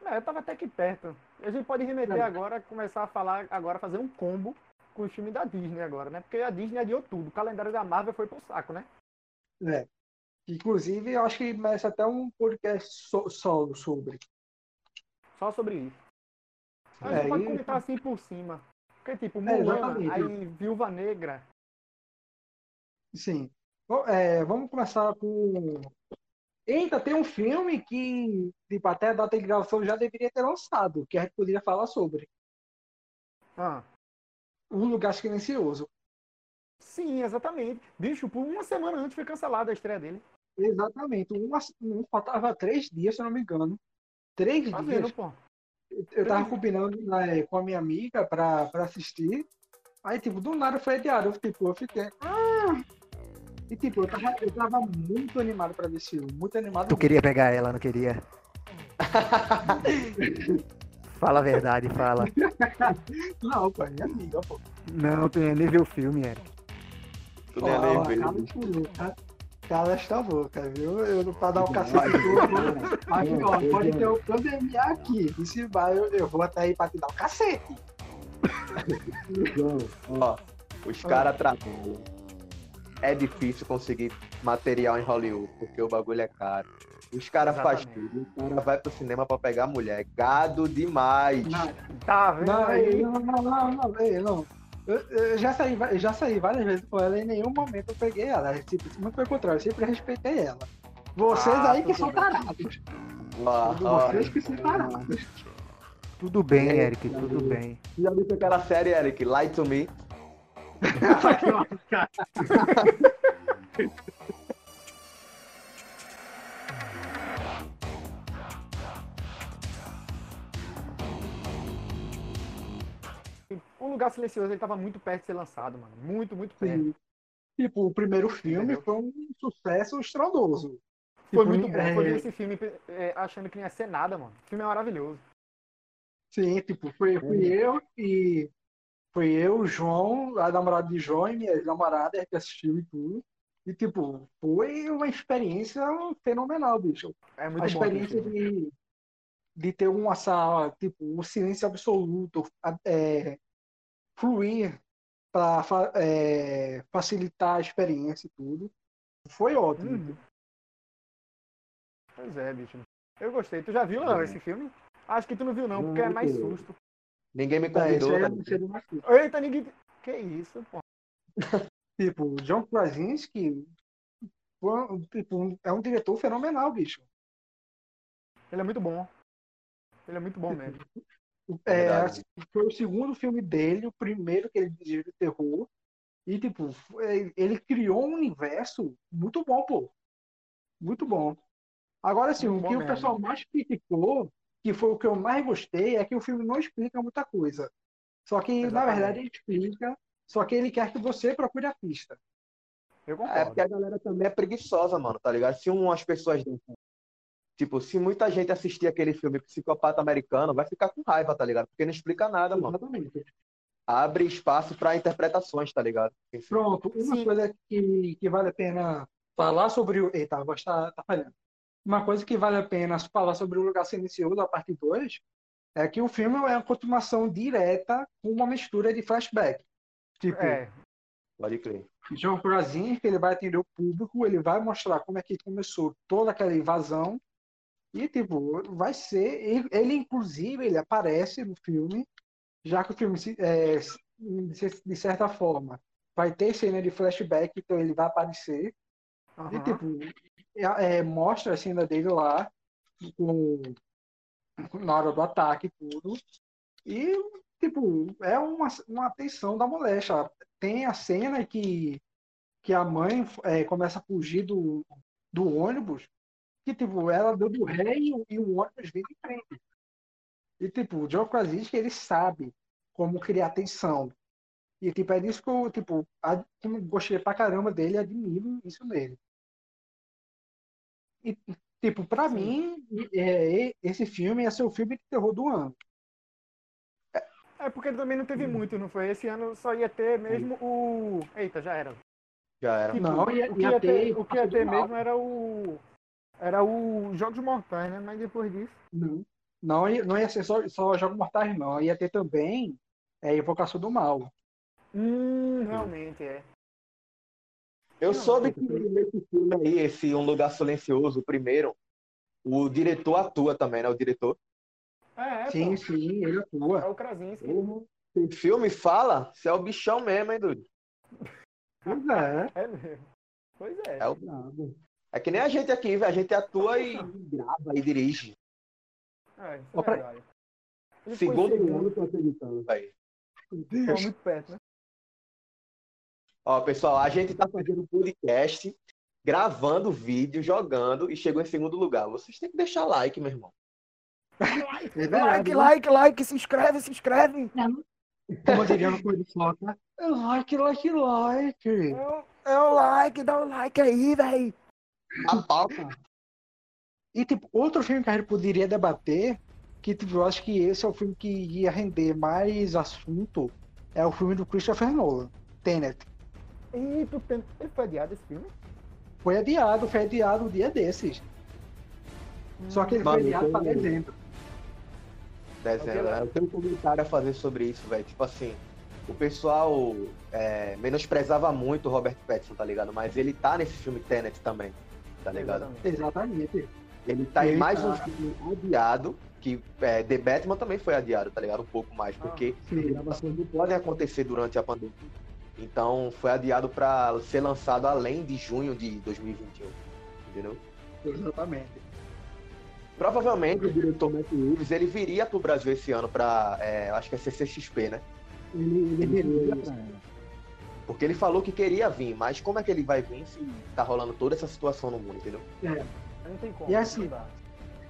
Speaker 2: É, eu tava até aqui perto. A gente pode remeter
Speaker 1: É.
Speaker 2: agora, começar a falar agora, fazer um combo com o filme da Disney agora, né? Porque a Disney adiou tudo. O calendário da Marvel foi pro saco, né?
Speaker 1: É. Inclusive, eu acho que merece até um podcast so- solo sobre.
Speaker 2: Só sobre isso. A
Speaker 1: É,
Speaker 2: gente pode
Speaker 1: e-
Speaker 2: comentar assim por cima. Porque, tipo,
Speaker 1: É,
Speaker 2: Mulan,
Speaker 1: exatamente.
Speaker 2: aí Viúva Negra.
Speaker 1: Sim. Bom, é, vamos começar com. Eita, tem um filme que, tipo, até a data de gravação já deveria ter lançado, que a gente poderia falar sobre.
Speaker 2: Ah,
Speaker 1: Um Lugar Silencioso.
Speaker 2: sim, exatamente. Bicho, por uma semana antes foi cancelada a estreia dele.
Speaker 1: Exatamente. Uma, um, faltava três dias, se eu não me engano. Três
Speaker 2: Tá
Speaker 1: dias.
Speaker 2: vendo, pô?
Speaker 1: Eu tava combinando né, com a minha amiga pra, pra assistir. Aí, tipo, do nada foi adiado. Eu, tipo, eu fiquei. "Ah!" E, tipo, eu tava, eu tava muito animado pra ver esse filme. Muito animado.
Speaker 5: Tu queria pegar ela, não queria? fala a verdade, fala.
Speaker 1: Não, pô, é minha amiga, pô.
Speaker 5: Não, tu nem viu o filme, Eric.
Speaker 3: Tu nem
Speaker 1: Ó, Cala esta boca, viu? Eu não pra dar o cacete todo. Aqui, ó, pode ter o pandemia aqui. E se vai, eu, eu vou até aí pra te dar o cacete.
Speaker 4: Ó,
Speaker 3: os caras trabalham. É difícil conseguir material em Hollywood, porque o bagulho é caro. Os caras fazem tudo, o cara vai pro cinema pra pegar mulher. Gado demais.
Speaker 1: Não,
Speaker 2: Tá vendo
Speaker 1: não,
Speaker 2: aí?
Speaker 1: não, não, não, não, não. Eu, eu já saí, eu já saí várias vezes com ela e em nenhum momento eu peguei ela. Tipo, muito pelo contrário, eu sempre respeitei ela. Vocês
Speaker 2: Ah,
Speaker 1: aí que
Speaker 2: tudo
Speaker 1: são
Speaker 2: bem.
Speaker 1: tarados.
Speaker 3: Ó, ó,
Speaker 1: Vocês que são tarados.
Speaker 5: Tudo bem,
Speaker 3: É,
Speaker 5: Eric, tudo bem.
Speaker 3: já viu aquela série, Eric? Lie to Me?
Speaker 2: Lugar Silencioso ele tava muito perto de ser lançado, mano. Muito, muito perto.
Speaker 1: Sim. Tipo, o primeiro filme
Speaker 2: Entendeu?
Speaker 1: foi um sucesso estrondoso.
Speaker 2: Foi
Speaker 1: Tipo,
Speaker 2: muito bom.
Speaker 1: é,
Speaker 2: Foi esse filme é, achando que não ia ser nada, mano. O filme é maravilhoso.
Speaker 1: Sim, tipo, fui, fui eu e foi eu, o João, a namorada de João e minha namorada que assistiu e tudo. E, tipo, foi uma experiência fenomenal, bicho.
Speaker 2: É
Speaker 1: a
Speaker 2: muito bom. aquele
Speaker 1: experiência
Speaker 2: filme.
Speaker 1: de, de ter uma sala, tipo, um silêncio absoluto, a- é, fluir para facilitar a experiência e tudo. Foi ótimo.
Speaker 2: Uhum. Pois é, bicho. Eu gostei. Tu já viu, Léo, esse filme? Acho que tu não viu, não, porque é mais susto.
Speaker 3: Ninguém me
Speaker 1: É,
Speaker 3: convidou. tá
Speaker 1: é- coisa.
Speaker 2: Eita, ninguém. Que isso, pô.
Speaker 1: Tipo, John Krasinski tipo, é um diretor fenomenal, bicho.
Speaker 2: Ele é muito bom. Ele é muito bom mesmo.
Speaker 1: É, assim, foi o segundo filme dele, o primeiro que ele dirigiu de terror. E, tipo, foi- ele criou um universo muito bom, pô. Muito bom. Agora, assim,
Speaker 2: Muito
Speaker 1: o que o
Speaker 2: mesmo.
Speaker 1: pessoal mais criticou, que foi o que eu mais gostei, é que o filme não explica muita coisa. Só que, na
Speaker 2: Exatamente.
Speaker 1: verdade, ele explica, só que ele quer que você procure a pista.
Speaker 2: Eu
Speaker 3: É
Speaker 2: concordo.
Speaker 3: porque a galera também é preguiçosa, mano, tá ligado? Se umas pessoas. Tipo, se muita gente assistir aquele filme Psicopata Americano, vai ficar com raiva, tá ligado? Porque não explica nada, mano.
Speaker 1: Exatamente.
Speaker 3: Abre espaço pra interpretações, tá ligado? Enfim.
Speaker 1: Pronto, uma
Speaker 2: Sim.
Speaker 1: coisa que, que vale a pena falar sobre o. Eita, a voz tá, tá falhando. Uma coisa que vale a pena falar sobre o Lugar Silencioso, a parte 2, é que o filme é uma continuação direta com uma mistura de flashback. Tipo,
Speaker 2: É,
Speaker 3: Pode crer.
Speaker 1: John Krasinski, ele vai atender o público, ele vai mostrar como é que começou toda aquela invasão. E, tipo, vai ser. Ele, inclusive, ele aparece no filme, já que o filme, é, de certa forma, vai ter cena de flashback, então ele vai aparecer. E,
Speaker 2: aham.
Speaker 1: tipo, é, mostra a cena dele lá, com, na hora do ataque e tudo. E, tipo, é uma, uma atenção da moléstia. Tem a cena que, que a mãe é, começa a fugir do, do ônibus, que, tipo, ela deu do ré e, o- e o ônibus vem de frente. E, tipo, o John Krasinski, ele sabe como criar tensão. E, tipo, é disso que eu, tipo, ad- como gostei pra caramba dele, admiro isso nele. E, tipo, pra
Speaker 2: Sim.
Speaker 1: mim, é, esse filme ia ser o filme de terror do ano.
Speaker 2: É porque ele também não teve muito, não foi? Esse ano só ia ter mesmo o. Eita, já era.
Speaker 3: Já era.
Speaker 2: Tipo,
Speaker 1: Não, ia-
Speaker 2: o que
Speaker 1: ia
Speaker 2: ia ter,
Speaker 1: ter
Speaker 2: o que ia ter mesmo era o. Era o Jogos Mortais, né? Mas depois disso.
Speaker 1: Não. Não ia, não ia ser só, só Jogos Mortais, não. Ia ter também é, Invocação do Mal.
Speaker 2: Hum, realmente é.
Speaker 3: Eu
Speaker 2: Não,
Speaker 3: soube que nesse filme aí, esse Um Lugar Silencioso, o primeiro, o diretor atua também, né? O diretor.
Speaker 2: É, é,
Speaker 1: sim,
Speaker 2: pô.
Speaker 1: sim, ele
Speaker 2: É
Speaker 1: atua.
Speaker 2: o Krasinski.
Speaker 3: O filme fala, você é o bichão mesmo, hein, Dudu?
Speaker 1: Pois é.
Speaker 2: É mesmo. Pois é.
Speaker 3: É, o... é que nem a gente aqui, velho. A gente atua e grava e dirige.
Speaker 2: É, isso é
Speaker 1: pra-
Speaker 3: Segundo ano, tô acreditando, velho.
Speaker 2: Muito perto, né?
Speaker 3: Ó, pessoal, a gente tá fazendo podcast, gravando vídeo, jogando e chegou em segundo lugar. Vocês têm que deixar like, meu irmão.
Speaker 1: É verdade,
Speaker 5: Like,
Speaker 1: né?
Speaker 5: like, like, se inscreve, se inscreve.
Speaker 1: Como diria no de Foca. Like, like, like.
Speaker 5: É o, é o like, dá o like aí, véi.
Speaker 3: A pauta.
Speaker 1: E, tipo, outro filme que a gente poderia debater, que tipo, eu acho que esse é o filme que ia render mais assunto, é o filme do Christopher Nolan, Tenet.
Speaker 2: Ih, tu tem... Ele foi adiado esse filme?
Speaker 1: Foi adiado, foi adiado um dia desses. Só que ele foi
Speaker 3: Mano,
Speaker 1: adiado para dezembro.
Speaker 3: Dezembro, né? Eu tenho um comentário a fazer sobre isso, velho. Tipo assim, o pessoal é, menosprezava muito o Robert Pattinson, tá ligado? Mas ele tá nesse filme Tenet também, tá ligado?
Speaker 2: Exatamente.
Speaker 3: Ele tá em
Speaker 1: Ele
Speaker 3: mais um filme adiado, que é, The Batman também foi adiado, tá ligado? Um pouco mais, porque
Speaker 1: Sim.
Speaker 3: gravações não podem acontecer durante a pandemia. Então foi adiado pra ser lançado além de junho de 2021, entendeu?
Speaker 1: Exatamente.
Speaker 3: Provavelmente o diretor Matt Reeves, ele viria pro Brasil esse ano pra, é, acho que é CCXP, né?
Speaker 1: Ele, ele viria pra
Speaker 3: Porque ele falou que queria vir, mas como é que ele vai vir se tá rolando toda essa situação no mundo, entendeu?
Speaker 2: Não tem como.
Speaker 1: E assim.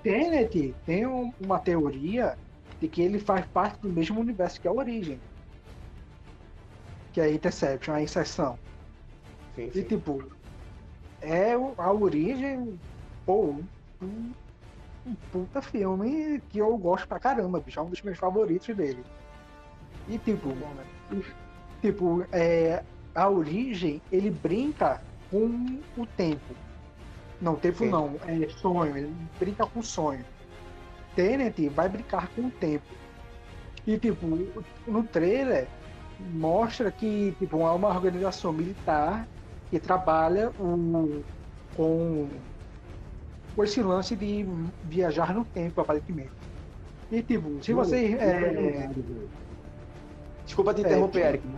Speaker 1: Tenet tem um- uma teoria de que ele faz parte do mesmo universo que a Origem. Que é a Interception, a inserção.
Speaker 3: Sim,
Speaker 1: E
Speaker 3: sim.
Speaker 1: tipo, é a origem, pô, um, um puta filme que eu gosto pra caramba, bicho. É um dos meus favoritos dele. E tipo,
Speaker 2: bom, né?
Speaker 1: Tipo, é, a origem, ele brinca com o tempo. Não, tempo
Speaker 3: Sim.
Speaker 1: não, é sonho, ele brinca com sonho. Tenet vai brincar com o tempo. E tipo, no trailer mostra que tipo, é uma organização militar que trabalha o- com, com esse lance de viajar no tempo, aparentemente. E tipo, se você. é,
Speaker 3: Desculpa te
Speaker 1: É,
Speaker 3: interromper,
Speaker 1: que-
Speaker 3: Eric.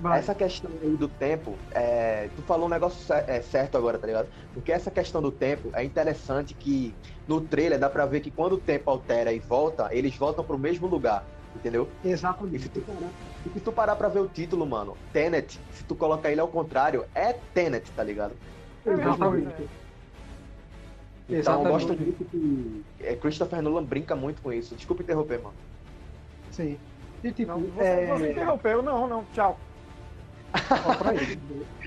Speaker 1: Vai.
Speaker 3: Essa questão aí do tempo, é, tu falou um negócio é, certo agora, tá ligado? Porque essa questão do tempo é interessante que no trailer dá pra ver que quando o tempo altera e volta, eles voltam pro mesmo lugar, entendeu? E se
Speaker 1: Exatamente.
Speaker 3: tu parar, e se tu parar pra ver o título, mano, Tenet, se tu colocar ele ao contrário, é Tenet, tá ligado?
Speaker 2: É
Speaker 1: Exatamente.
Speaker 2: é.
Speaker 3: Então eu
Speaker 1: Exatamente.
Speaker 3: gosto muito que é, Christopher Nolan brinca muito com isso. Desculpa interromper, mano.
Speaker 1: Sim. E tipo,
Speaker 2: Não, você,
Speaker 1: é...
Speaker 2: você interrompeu, não, não, tchau.
Speaker 1: ó, pra ele.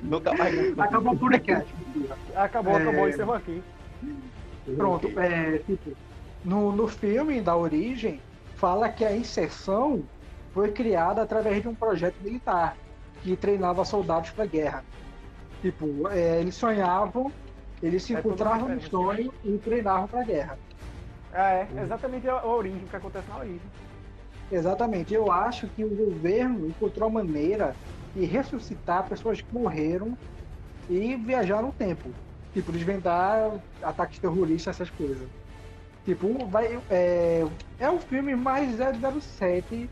Speaker 3: Nunca mais.
Speaker 1: Acabou o podcast.
Speaker 2: Acabou,
Speaker 1: É.
Speaker 2: acabou, encerrou aqui.
Speaker 1: Pronto, é, tipo, no, no filme da origem, fala que a inserção foi criada através de um projeto militar que treinava soldados para guerra. Tipo, é, eles sonhavam, eles se
Speaker 2: É
Speaker 1: encontravam no sonho e treinavam para guerra.
Speaker 2: É, exatamente a a origem, o que acontece na origem.
Speaker 1: Exatamente. Eu acho que o governo encontrou a maneira de ressuscitar pessoas que morreram e viajar no tempo. Tipo, desvendar ataques terroristas, essas coisas. Tipo, vai, é, é o filme mais 007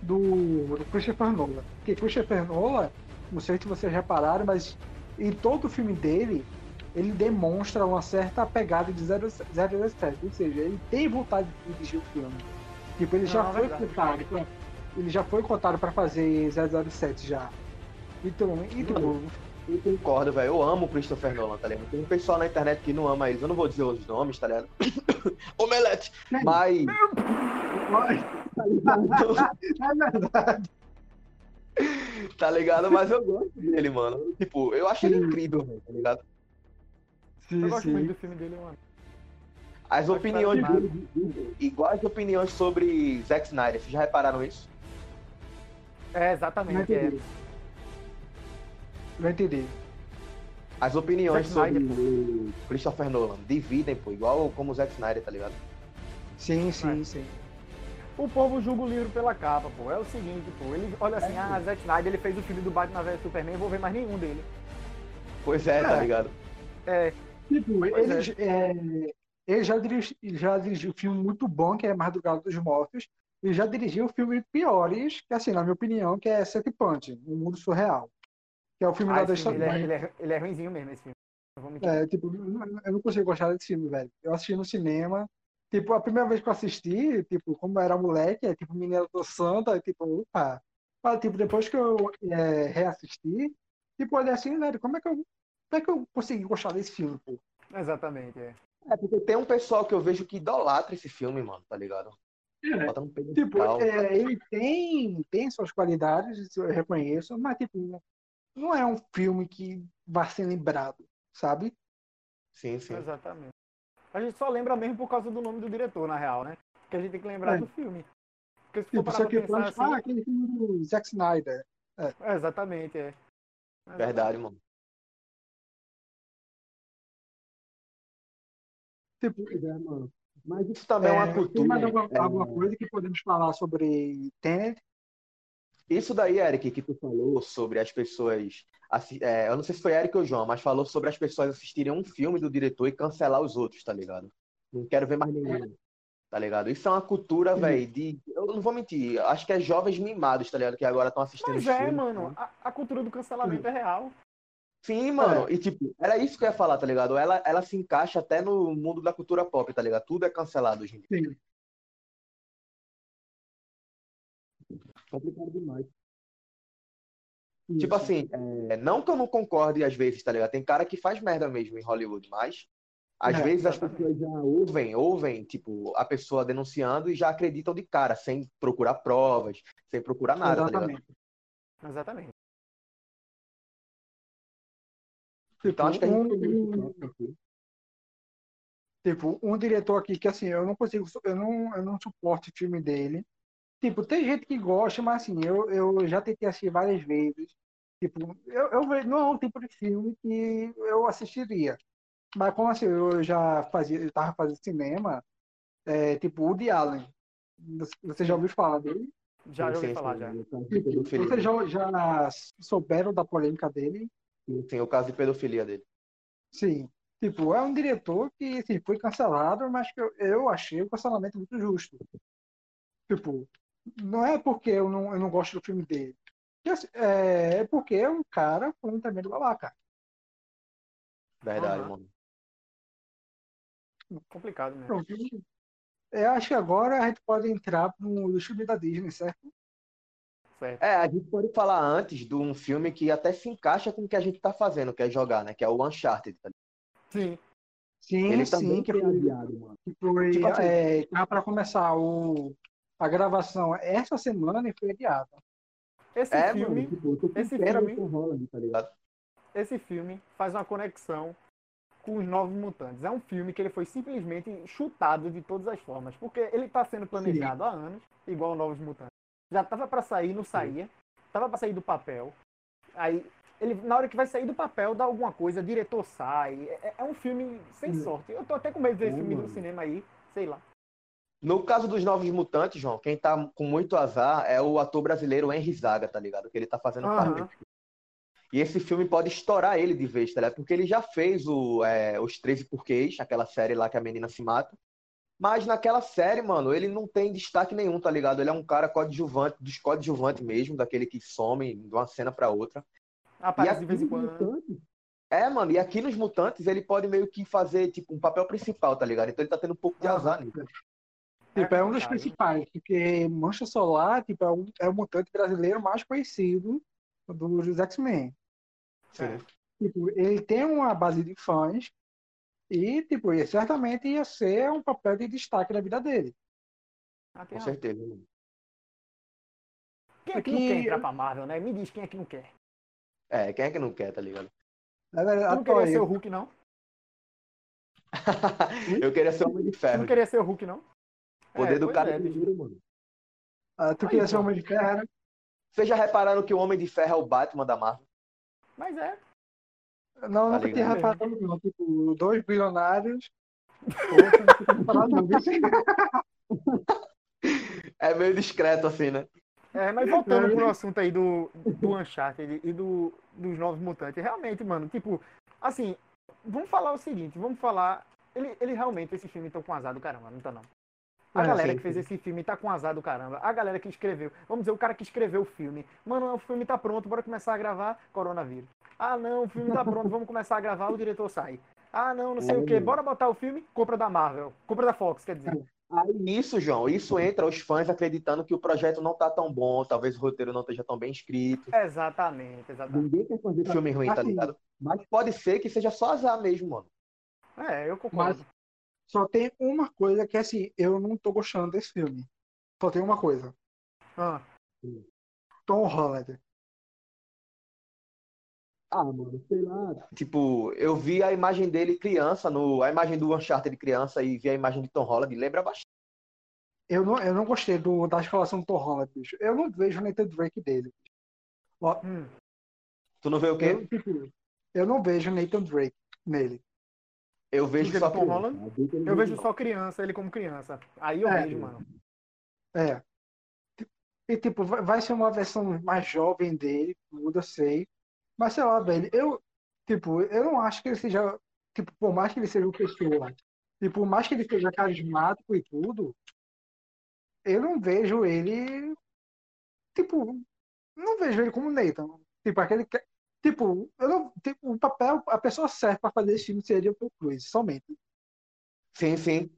Speaker 1: do, do Christopher Nolan. Porque Christopher Nolan, não sei se vocês repararam, mas em todo o filme dele, ele demonstra uma certa pegada de 007. Ou seja, ele tem vontade de dirigir o filme. Tipo, ele já
Speaker 2: Não,
Speaker 1: foi
Speaker 2: verdade.
Speaker 1: cotado pra, ele já foi cotado para fazer 007 já. Então, e, tipo,
Speaker 3: Eu concordo, velho. Eu amo o Christopher Nolan, tá ligado? Tem um pessoal na internet que não ama eles. Eu não vou dizer os nomes, tá ligado? Omelete! Mas. Tá ligado?
Speaker 1: é verdade.
Speaker 3: tá ligado? Mas eu gosto dele, mano. Tipo, eu acho ele incrível, velho, tá ligado?
Speaker 1: Sim,
Speaker 2: Eu gosto muito
Speaker 1: sim.
Speaker 2: do filme dele, mano.
Speaker 3: As opiniões dele, iguais opiniões sobre Zack Snyder. Vocês já repararam isso?
Speaker 2: É,
Speaker 1: Não
Speaker 2: exatamente. É.
Speaker 1: entendi. Não entendi.
Speaker 3: As opiniões
Speaker 2: Zack
Speaker 3: sobre
Speaker 2: Snyder,
Speaker 3: o Christopher Nolan dividem, pô, igual como o Zack Snyder, tá ligado?
Speaker 1: Sim,
Speaker 2: É.
Speaker 1: sim, sim.
Speaker 2: O povo julga o livro pela capa, pô. É o seguinte, pô. Ele olha assim,
Speaker 1: É.
Speaker 2: ah, Zack Snyder, ele fez o filme do Batman vs Superman, vou ver mais nenhum dele.
Speaker 3: Pois é, tá
Speaker 1: É.
Speaker 3: ligado?
Speaker 2: É,
Speaker 1: Tipo,
Speaker 2: Pois
Speaker 1: ele, é, ele já, dirigi, já dirigiu um filme muito bom, que é Madrugada dos Mortos, e já dirigiu filmes piores, que assim, na minha opinião, que é Set Punch, Um Mundo Surreal. Que é o filme
Speaker 2: ah,
Speaker 1: da
Speaker 2: filme, ele, é,
Speaker 1: história.
Speaker 2: ele, é, ele é ruimzinho mesmo, esse filme.
Speaker 1: É, tipo, eu não consigo gostar desse filme, velho. Eu assisti no cinema. Tipo, a primeira vez que eu assisti, tipo, como eu era moleque, é tipo, menina do santa, é, tipo, opa. Mas, tipo, depois que eu é, reassisti, tipo, olhei assim, velho, como é que eu, como é que eu consegui gostar desse filme, pô?
Speaker 2: Exatamente, é.
Speaker 3: É porque tem um pessoal que eu vejo que idolatra esse filme, mano, tá ligado? Bota no
Speaker 1: Tipo, é, ele tem, tem suas qualidades, eu reconheço, mas, tipo, não é um filme que vai ser lembrado, sabe?
Speaker 3: Sim, sim.
Speaker 2: Exatamente. A gente só lembra mesmo por causa do nome do diretor, na real, né? Porque a gente tem que lembrar
Speaker 1: É.
Speaker 2: do filme. Porque se for
Speaker 1: Tipo,
Speaker 2: parar pra pensar
Speaker 1: fala,
Speaker 2: assim...
Speaker 1: ah, aquele filme do Zack Snyder.
Speaker 2: é, exatamente, é.
Speaker 3: Verdade, mano.
Speaker 1: Tipo,
Speaker 4: É, mano.
Speaker 3: Mas isso também é, uma
Speaker 1: É,
Speaker 3: cultura.
Speaker 1: Tem mais alguma,
Speaker 3: é,
Speaker 1: alguma coisa que podemos falar sobre Tenet?
Speaker 3: Isso daí, Eric, que tu falou sobre as pessoas. é, eu não sei se foi Eric ou João, mas falou sobre as pessoas assistirem um filme do diretor e cancelar os outros, tá ligado? Não quero ver mais nenhum. Tá ligado? Isso é uma cultura,
Speaker 1: Sim.
Speaker 3: velho, de. Eu não vou mentir, acho que é jovens mimados, tá ligado? Que agora estão assistindo
Speaker 2: Mas é,
Speaker 3: filmes,
Speaker 2: mano,
Speaker 3: né?
Speaker 2: a, a cultura do cancelamento é real.
Speaker 3: Sim, mano. E tipo, era isso que eu ia falar, tá ligado? Ela, ela se encaixa até no mundo da cultura pop, tá ligado? Tudo é cancelado hoje em dia.
Speaker 1: Sim.
Speaker 3: Complicado demais. Tipo assim, é, não que eu não concorde às vezes, tá ligado? Tem cara que faz merda mesmo em Hollywood, mas às
Speaker 1: É,
Speaker 3: vezes as
Speaker 2: exatamente.
Speaker 3: pessoas já ouvem, ouvem, tipo, a pessoa denunciando e já acreditam de cara, sem procurar provas, sem procurar nada, tá ligado?
Speaker 1: Exatamente. Tipo,
Speaker 3: Então acho que a gente tem
Speaker 1: um,
Speaker 3: aqui.
Speaker 1: tipo, um diretor aqui que assim, eu não consigo, eu não, eu não suporto o filme dele. Tipo, tem gente que gosta, mas assim, eu, eu já tentei assistir várias vezes. Tipo, eu, eu não é um tipo de filme que eu assistiria. Mas como assim, eu já fazia, eu tava fazendo cinema, é, tipo, Woody Allen. Você já ouviu falar dele?
Speaker 2: Já já ouvi falar já.
Speaker 3: o de.
Speaker 1: Vocês já, já souberam da polêmica dele?
Speaker 3: Sim, o caso de pedofilia dele.
Speaker 1: Sim. Tipo, é um diretor que assim, foi cancelado, mas que eu, eu achei o cancelamento muito justo. Tipo, não é porque eu não, eu não gosto do filme dele. assim, É porque é um cara com também do babaca.
Speaker 3: Verdade,
Speaker 2: Aham.
Speaker 3: mano.
Speaker 2: Complicado mesmo.
Speaker 1: Pronto. Eu acho que agora a gente pode entrar no filme da Disney, certo?
Speaker 2: Certo.
Speaker 3: É, a gente pode falar antes de um filme que até se encaixa com o que a gente tá fazendo, que é jogar, né? Que é o Uncharted. Tá?
Speaker 2: Sim.
Speaker 1: Sim,
Speaker 3: Ele
Speaker 1: sim,
Speaker 3: também
Speaker 1: que
Speaker 4: Foi adiado, mano.
Speaker 1: que foi
Speaker 3: Tipo assim-
Speaker 1: é, tava para começar o, a gravação essa semana e foi adiada.
Speaker 2: Esse
Speaker 3: É,
Speaker 2: filme,
Speaker 4: Mano, tipo,
Speaker 2: Esse filme-
Speaker 4: Holland, tá ligado?
Speaker 2: esse filme faz uma conexão com os Novos Mutantes. É um filme que ele foi simplesmente chutado de todas as formas, porque ele está sendo planejado há anos, igual Novos Mutantes. Já tava para sair, não saía. Tava para sair do papel. Aí ele na hora que vai sair do papel dá alguma coisa, diretor sai. É, é um filme sem
Speaker 4: Hum.
Speaker 2: sorte. Eu tô até com medo de ver
Speaker 4: É,
Speaker 2: esse filme no
Speaker 4: mano.
Speaker 2: cinema aí, sei lá.
Speaker 3: No caso dos Novos Mutantes, João, quem tá com muito azar é o ator brasileiro Henry Zaga, tá ligado? Que ele tá fazendo
Speaker 2: Aham.
Speaker 3: parte. E esse filme pode estourar ele de vez, tá ligado? Porque ele já fez o, é, os 13 Porquês, aquela série lá que a menina se mata. Mas naquela série, mano, ele não tem destaque nenhum, tá ligado? Ele é um cara coadjuvante, dos coadjuvantes mesmo, daquele que some de uma cena pra outra.
Speaker 2: Aparece de vez em quando.
Speaker 4: Mutantes,
Speaker 3: É, mano, e aqui nos Mutantes ele pode meio que fazer, tipo, um papel principal, tá ligado? Então ele tá tendo um pouco de
Speaker 1: Aham.
Speaker 3: azar nisso.
Speaker 1: Tipo, é um dos principais, porque Mancha Solar tipo, é, um, é o mutante brasileiro mais conhecido dos X-Men. Tipo, ele tem uma base de fãs e, tipo, ele certamente ia ser um papel de destaque na vida dele.
Speaker 2: Ah,
Speaker 3: Com
Speaker 2: razão.
Speaker 3: certeza.
Speaker 2: Quem é que não quer entrar pra Marvel, né? Me diz quem é que não quer.
Speaker 3: É, quem é que não quer, tá ligado?
Speaker 1: Na
Speaker 2: Tu
Speaker 1: verdade,
Speaker 2: não queria ser o Hulk, não?
Speaker 3: eu queria ser Homem de
Speaker 2: Tu
Speaker 3: Ferro.
Speaker 2: não queria ser o Hulk, não?
Speaker 3: Poder
Speaker 2: É,
Speaker 3: do cara
Speaker 2: é, bicho.
Speaker 4: primeiro, mano.
Speaker 1: ah, tu
Speaker 2: Aí,
Speaker 1: queria ser
Speaker 2: pô.
Speaker 1: Homem de Ferro, né?
Speaker 3: Vocês já repararam que o Homem de Ferro é o Batman da Marvel?
Speaker 2: Mas é.
Speaker 1: Não,
Speaker 3: Tá
Speaker 1: nunca tinha
Speaker 2: ligado?
Speaker 1: reparado, não. Tipo, dois bilionários. Não não.
Speaker 3: É meio discreto assim, né?
Speaker 2: É, mas voltando pro assunto aí do, do Uncharted e do, dos Novos Mutantes, realmente, mano, tipo, assim, vamos falar o seguinte, vamos falar. Ele, ele realmente, esse filme tá com azar do caramba, não tá não. A
Speaker 1: É,
Speaker 2: galera
Speaker 1: sim,
Speaker 2: que fez
Speaker 1: sim.
Speaker 2: esse filme tá com azar do caramba. A galera que escreveu. Vamos dizer, o cara que escreveu o filme. Mano, o filme tá pronto, bora começar a gravar. Coronavírus. Ah, não, o filme tá pronto, vamos começar a gravar, o diretor sai. Ah, não, não sei o que. Bora botar o filme, compra da Marvel. Compra da Fox, quer dizer.
Speaker 3: Aí isso, João, isso entra os fãs acreditando que o projeto não tá tão bom, talvez o roteiro não esteja tão bem escrito.
Speaker 2: Exatamente, exatamente.
Speaker 4: Ninguém quer fazer
Speaker 3: filme ruim, tá
Speaker 1: Assim,
Speaker 3: ligado? Mas pode ser que seja só azar mesmo, mano.
Speaker 2: É, eu concordo.
Speaker 1: Só tem uma coisa que, assim, eu não tô gostando desse filme. Só tem uma coisa.
Speaker 2: Ah,
Speaker 1: Tom Holland.
Speaker 4: Ah, mano, sei lá.
Speaker 3: Tipo, eu vi a imagem dele criança, no, a imagem do Uncharted criança e vi a imagem de Tom Holland, lembra bastante.
Speaker 1: Eu não, eu não gostei do, da escalação do Tom Holland, bicho. Eu não vejo o Nathan Drake dele. Ó,
Speaker 2: hum.
Speaker 3: Tu não vê o quê?
Speaker 1: eu, tipo, eu não vejo o Nathan Drake nele.
Speaker 3: Eu vejo
Speaker 2: Porque
Speaker 3: só criança.
Speaker 4: Ele
Speaker 2: eu vejo só criança, ele como criança. Aí eu
Speaker 1: É.
Speaker 2: vejo, mano.
Speaker 1: É. E, tipo, vai ser uma versão mais jovem dele, eu sei. Mas, sei lá, velho, eu, tipo, eu não acho que ele seja, tipo, por mais que ele seja uma pessoa, e por mais que ele seja carismático e tudo, eu não vejo ele, tipo, não vejo ele como Nathan. Tipo, aquele que, tipo, eu não, tipo, o papel, a pessoa certa pra fazer esse filme seria o Tom Cruise, somente.
Speaker 3: Sim, sim.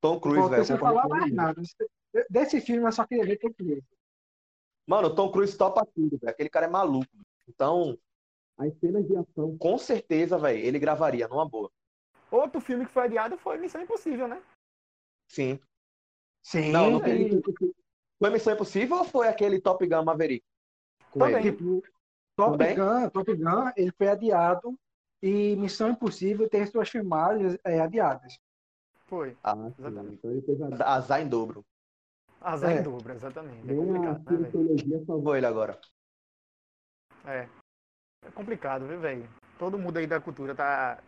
Speaker 3: Tom Cruise, velho. concordo
Speaker 1: falar
Speaker 3: com
Speaker 1: mais nada. Desse filme eu só queria ver Tom Cruise.
Speaker 3: Mano, Tom Cruise topa tudo, velho. Aquele cara é maluco. Então,
Speaker 4: As cenas de ação.
Speaker 3: com certeza, velho, ele gravaria numa boa.
Speaker 2: Outro filme que foi adiado foi Missão Impossível, né?
Speaker 3: Sim.
Speaker 1: Sim,
Speaker 3: Não, não tem- Foi Missão Impossível ou foi aquele Top Gun Maverick? Com
Speaker 2: Também.
Speaker 3: ele?
Speaker 1: Top? Gun, Top Gun, ele foi adiado e Missão Impossível tem suas filmagens é, adiadas.
Speaker 2: Foi.
Speaker 4: Ah.
Speaker 2: Exatamente.
Speaker 4: Então ele fez a...
Speaker 3: Azar em dobro.
Speaker 2: Azar
Speaker 1: É.
Speaker 2: em dobro, exatamente. É complicado, né, velho?
Speaker 4: cientologia salvou.
Speaker 3: Vou ele agora.
Speaker 2: É. É complicado, viu, velho? Todo mundo aí da cultura tá,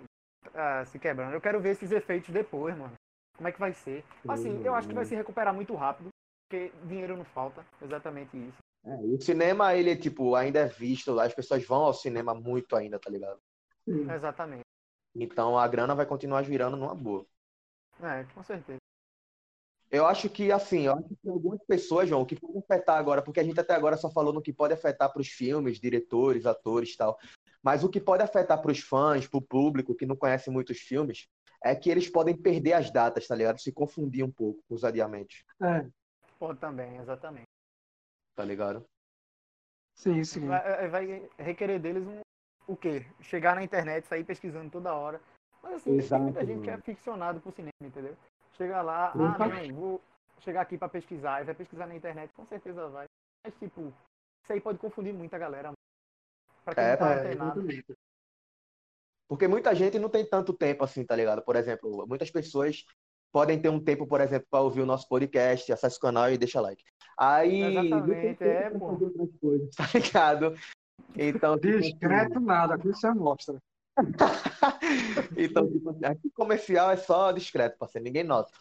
Speaker 2: tá se quebrando. Eu quero ver esses efeitos depois, mano. Como é que vai ser? Assim, eu acho que vai se recuperar muito rápido, porque dinheiro não falta. Exatamente isso.
Speaker 4: É,
Speaker 3: O cinema, ele, tipo, ainda é visto, as pessoas vão ao cinema muito ainda, tá ligado?
Speaker 2: Exatamente.
Speaker 3: Então a grana vai continuar girando numa boa.
Speaker 2: É, com certeza.
Speaker 3: Eu acho que, assim, eu acho que algumas pessoas, João, o que pode afetar agora, porque a gente até agora só falou no que pode afetar para os filmes, diretores, atores e tal. Mas o que pode afetar para os fãs, para o público que não conhece muitos filmes, é que eles podem perder as datas, tá ligado? Se confundir um pouco com os adiamentos,
Speaker 1: É,
Speaker 2: Pode também, exatamente.
Speaker 3: Tá ligado?
Speaker 1: sim, sim.
Speaker 2: Vai, vai requerer deles um, o quê? Chegar na internet, sair pesquisando toda hora. Mas assim, tem
Speaker 4: Exato,
Speaker 2: muita gente que é
Speaker 4: mano.
Speaker 2: ficcionado por cinema, entendeu? Chega lá, ah, não, vou chegar aqui pra pesquisar, e vai pesquisar na internet, com certeza vai. Mas, tipo, isso aí pode confundir muita galera. Pra quem
Speaker 3: É,
Speaker 2: não tá
Speaker 1: É.
Speaker 3: Porque muita gente não tem tanto tempo assim, tá ligado? Por exemplo, muitas pessoas podem ter um tempo, por exemplo, para ouvir o nosso podcast, acessa o canal e deixa like. Aí,
Speaker 2: Exatamente, é, pô.
Speaker 4: outras coisas.
Speaker 3: tá ligado? Então, tipo,
Speaker 1: Discreto nada, aqui você mostra.
Speaker 3: então, tipo, aqui comercial é só discreto, parceiro, ninguém nota.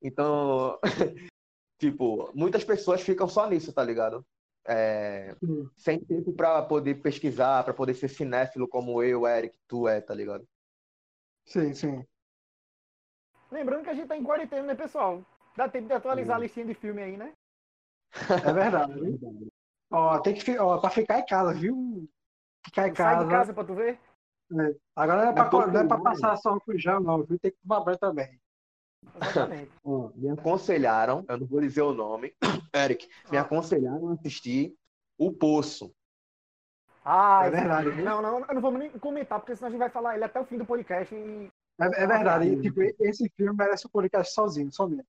Speaker 3: Então, tipo, muitas pessoas ficam só nisso, tá ligado? É,
Speaker 1: Sim.
Speaker 3: sem tempo pra poder pesquisar, pra poder ser cinéfilo como eu, Eric, tu é, tá ligado?
Speaker 1: Sim, sim.
Speaker 2: Lembrando que a gente tá em quarentena, né, pessoal? Dá tempo de atualizar a listinha de filme aí, né?
Speaker 1: É verdade. viu? Ó, tem que fi- ó, pra ficar em casa, viu? Ficar em
Speaker 2: Sai de
Speaker 1: casa.
Speaker 2: casa pra tu ver.
Speaker 1: Agora não é,
Speaker 4: Mas
Speaker 1: pra, não é pra passar só o feijão, não, viu? Tem que tomar banho também.
Speaker 2: Exatamente.
Speaker 4: Me
Speaker 3: Aconselharam, eu não vou dizer o nome, Eric, me
Speaker 2: Ah.
Speaker 3: aconselharam a assistir O Poço.
Speaker 2: Ah,
Speaker 1: É verdade, viu?
Speaker 2: Não, não, eu não vou nem comentar, porque senão a gente vai falar ele até o fim do podcast e
Speaker 1: É, é verdade. E, tipo, esse filme merece o podcast sozinho, somente.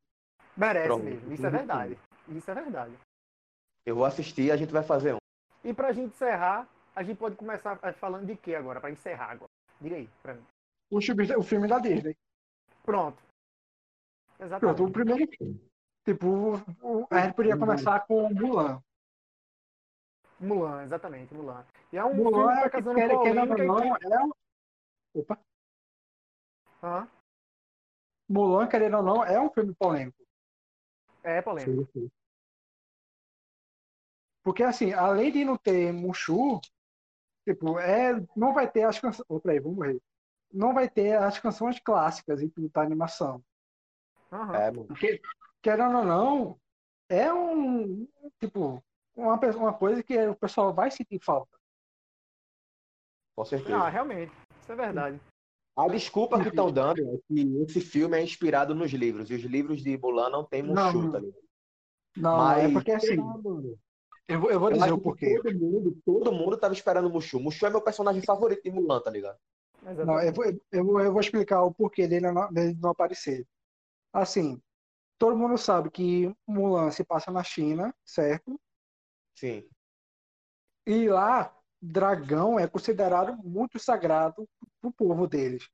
Speaker 2: merece
Speaker 3: Pronto.
Speaker 2: mesmo. Isso é verdade. Isso é verdade.
Speaker 3: Eu vou assistir e a gente vai fazer um.
Speaker 2: E pra gente encerrar, a gente pode começar eh, falando de quê agora? Pra encerrar agora. Diga aí, pra mim.
Speaker 1: O filme, o filme da Disney.
Speaker 2: Pronto.
Speaker 1: Pronto,
Speaker 2: Exatamente.
Speaker 1: o primeiro. Tipo, o- o- a gente podia começar com Mulan.
Speaker 2: Mulan, exatamente, Mulan. E é um
Speaker 1: Mulan
Speaker 2: filme que
Speaker 1: é,
Speaker 2: tá causando
Speaker 1: quer- querendo
Speaker 2: polêmica
Speaker 1: não,
Speaker 2: que...
Speaker 1: é um- Opa.
Speaker 2: Hã?
Speaker 1: Mulan, querendo ou não, é um filme polêmico.
Speaker 2: É polêmico.
Speaker 4: Sim, sim.
Speaker 1: Porque, assim, além de não ter Mushu, tipo, é, não vai ter as canções. Opa, aí, vou morrer. Não vai ter as canções clássicas em da animação.
Speaker 2: Aham.
Speaker 3: É.
Speaker 1: Porque, querendo ou não, é um. Tipo, uma, uma coisa que o pessoal vai sentir falta.
Speaker 3: Com certeza.
Speaker 2: Ah, realmente. Isso é verdade.
Speaker 3: A desculpa que estão dando é que esse filme é inspirado nos livros. E os livros de Mulan não tem Mushu,
Speaker 1: não.
Speaker 3: tá ligado?
Speaker 1: Não,
Speaker 3: Mas-
Speaker 1: é porque assim. Eu vou, eu vou
Speaker 3: Eu
Speaker 1: dizer o porquê.
Speaker 3: Todo mundo, todo mundo tava esperando Mushu. Mushu é meu personagem favorito de Mulan, tá ligado?
Speaker 2: Exatamente.
Speaker 1: Não, eu, vou, eu, vou, eu vou explicar o porquê dele não, dele não aparecer. Assim, todo mundo sabe que Mulan se passa na China, certo?
Speaker 3: Sim.
Speaker 1: E lá, dragão é considerado muito sagrado pro povo deles.